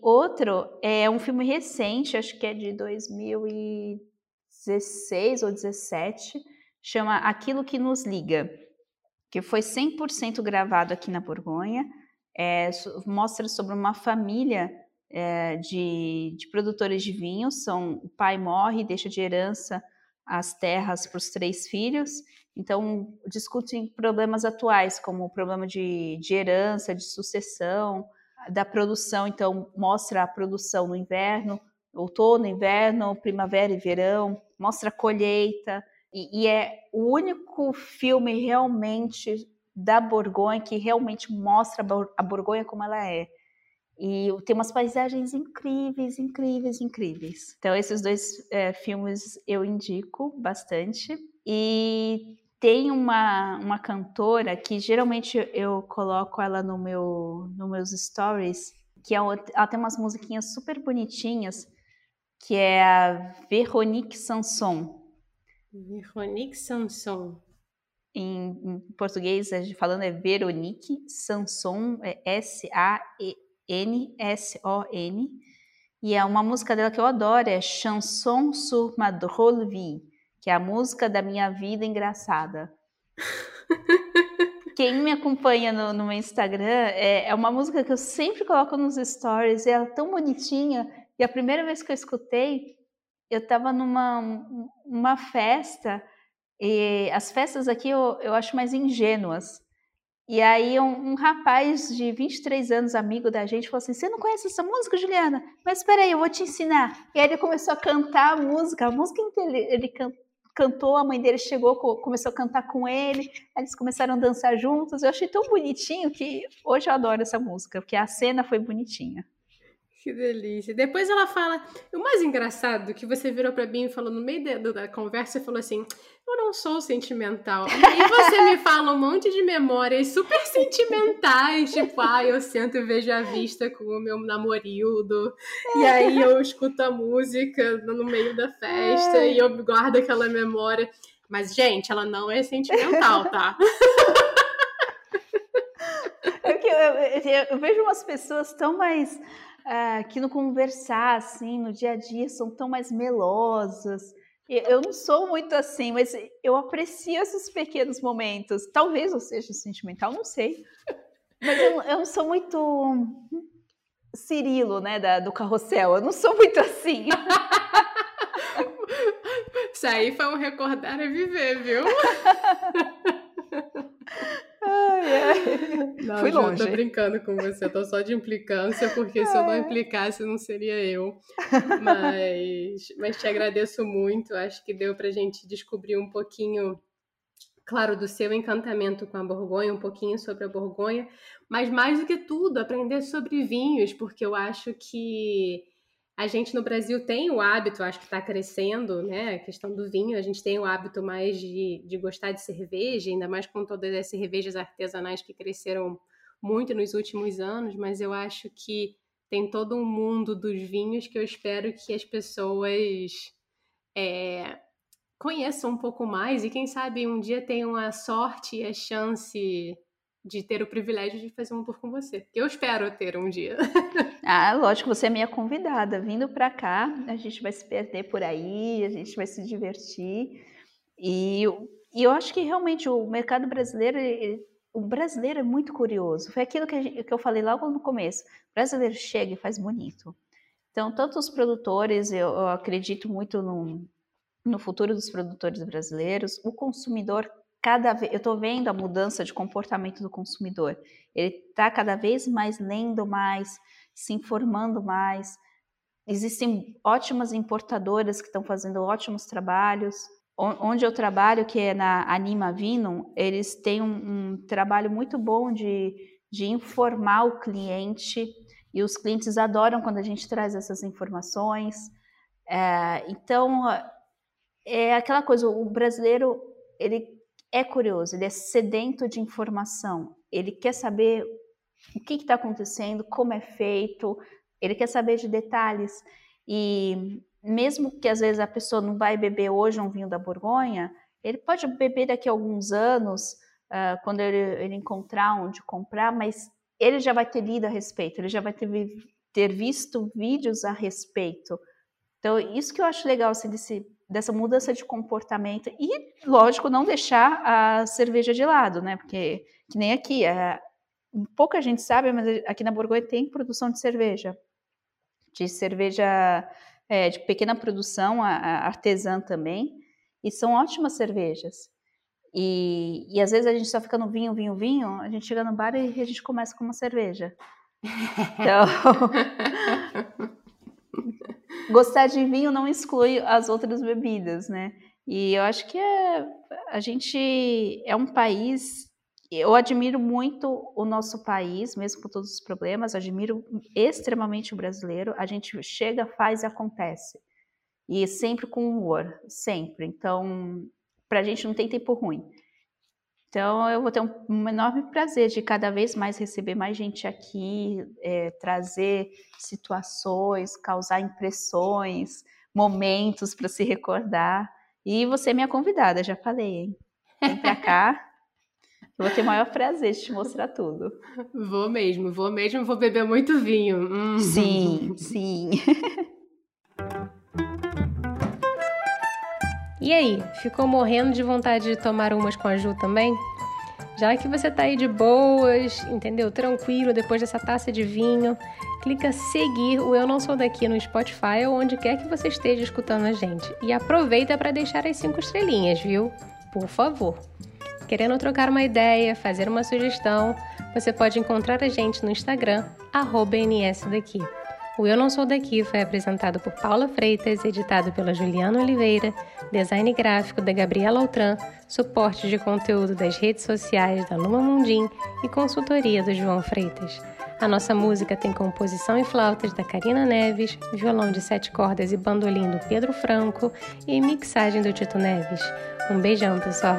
Outro é um filme recente, acho que é de 2016 ou 17, chama Aquilo que Nos Liga, que foi 100% gravado aqui na Borgonha. É, mostra sobre uma família é, de, de, produtores de vinho. São o pai morre, deixa de herança as terras para os três filhos. Então discutem problemas atuais, como o problema de, de herança, de sucessão, da produção. Então mostra a produção no inverno, outono, inverno, primavera e verão. Mostra a colheita. E, e é o único filme realmente da Borgonha que realmente mostra a Borgonha como ela é. E tem umas paisagens incríveis, incríveis, incríveis. Então, esses dois é, filmes eu indico bastante. E tem uma, uma cantora que geralmente eu coloco ela no meu, nos meus stories, que é, ela tem umas musiquinhas super bonitinhas, que é a Veronique Sanson. Veronique Sanson. Em, em português, falando é Veronique Sanson, é S-A-E N-S-O-N. E é uma música dela que eu adoro, é Chanson sur ma drôle vie, que é a música da minha vida engraçada. Quem me acompanha no, no meu Instagram, é, é, uma música que eu sempre coloco nos stories, e ela é tão bonitinha. E a primeira vez que eu escutei, eu estava numa uma festa, e as festas aqui eu, eu acho mais ingênuas. E aí um, um, rapaz de 23 anos, amigo da gente, falou assim, você não conhece essa música, Juliana? Mas espera aí, eu vou te ensinar. E aí ele começou a cantar a música, a música inteira, ele can, cantou, a mãe dele chegou, começou a cantar com ele, eles começaram a dançar juntos. Eu achei tão bonitinho que hoje eu adoro essa música, porque a cena foi bonitinha. Que delícia. Depois ela fala. O mais engraçado que você virou para mim e falou no meio da, da conversa, falou assim: Eu não sou sentimental. E aí você me fala um monte de memórias super sentimentais, tipo, ah, eu sento e vejo a vista com o meu namorildo. E aí eu escuto a música no meio da festa e eu guardo aquela memória. Mas, gente, ela não é sentimental, tá? É que eu, eu, eu vejo umas pessoas tão mais uh, que no conversar, assim, no dia a dia, são tão mais melosas. Eu não sou muito assim, mas eu aprecio esses pequenos momentos. Talvez eu seja sentimental, não sei. Mas eu, eu não sou muito Cirilo, né, da, do carrossel. Eu não sou muito assim. Isso aí foi um recordar a viver, viu? Não, Fui longe. tô brincando com você, tô só de implicância, porque se eu não implicasse não seria eu. Mas, mas te agradeço muito, acho que deu pra gente descobrir um pouquinho, claro, do seu encantamento com a Borgonha, um pouquinho sobre a Borgonha, mas mais do que tudo, aprender sobre vinhos, porque eu acho que a gente no Brasil tem o hábito, acho que está crescendo, né? A questão do vinho, a gente tem o hábito mais de, de gostar de cerveja, ainda mais com todas as cervejas artesanais que cresceram muito nos últimos anos, mas eu acho que tem todo um mundo dos vinhos que eu espero que as pessoas é, conheçam um pouco mais e quem sabe um dia tenham a sorte e a chance de ter o privilégio de fazer um tour com você. Eu espero ter um dia. ah, lógico, você é minha convidada. Vindo para cá, a gente vai se perder por aí, a gente vai se divertir. E, e eu acho que realmente o mercado brasileiro, o brasileiro é muito curioso. Foi aquilo que, gente, que eu falei logo no começo. O brasileiro chega e faz bonito. Então, tanto os produtores, eu, eu acredito muito no, no futuro dos produtores brasileiros, o consumidor cada vez, eu estou vendo a mudança de comportamento do consumidor. Ele está cada vez mais lendo mais, se informando mais. Existem ótimas importadoras que estão fazendo ótimos trabalhos. Onde eu trabalho, que é na Anima Vinum, eles têm um, um trabalho muito bom de, de informar o cliente e os clientes adoram quando a gente traz essas informações. É, então, é aquela coisa, o brasileiro, ele é curioso, ele é sedento de informação, ele quer saber o que está acontecendo, como é feito, ele quer saber de detalhes. E mesmo que às vezes a pessoa não vai beber hoje um vinho da Borgonha, ele pode beber daqui a alguns anos, uh, quando ele, ele, encontrar onde comprar, mas ele já vai ter lido a respeito, ele já vai ter, ter visto vídeos a respeito. Então, isso que eu acho legal assim, desse, dessa mudança de comportamento e, lógico, não deixar a cerveja de lado, né? Porque que nem aqui, é, pouca gente sabe, mas aqui na Borgonha tem produção de cerveja, de cerveja é, de pequena produção, a, a artesã também, e são ótimas cervejas. E, e às vezes a gente só fica no vinho, vinho, vinho, a gente chega no bar e a gente começa com uma cerveja. Então, gostar de vinho não exclui as outras bebidas, né? E eu acho que é, a gente é um país. Eu admiro muito o nosso país, mesmo com todos os problemas, admiro extremamente o brasileiro. A gente chega, faz e acontece. E sempre com humor, sempre. Então, para a gente não tem tempo ruim. Então, eu vou ter um, um, enorme prazer de cada vez mais receber mais gente aqui, é, trazer situações, causar impressões, momentos para se recordar. E você é minha convidada, já falei, hein? Vem para cá. Eu vou ter o maior prazer de te mostrar tudo. Vou mesmo, vou mesmo, vou beber muito vinho. Hum. Sim, sim. E aí, ficou morrendo de vontade de tomar umas com a Ju também? Já que você tá aí de boas, entendeu? Tranquilo depois dessa taça de vinho, clica seguir o Eu Não Sou Daqui no Spotify ou onde quer que você esteja escutando a gente. E aproveita para deixar as cinco estrelinhas, viu? Por favor. Querendo trocar uma ideia, fazer uma sugestão, você pode encontrar a gente no Instagram, nsdaqui. O Eu Não Sou Daqui foi apresentado por Paula Freitas, editado pela Juliana Oliveira, design gráfico da Gabriela Altran, suporte de conteúdo das redes sociais da Luma Mundim e consultoria do João Freitas. A nossa música tem composição e flautas da Karina Neves, violão de sete cordas e bandolim do Pedro Franco e mixagem do Tito Neves. Um beijão, pessoal!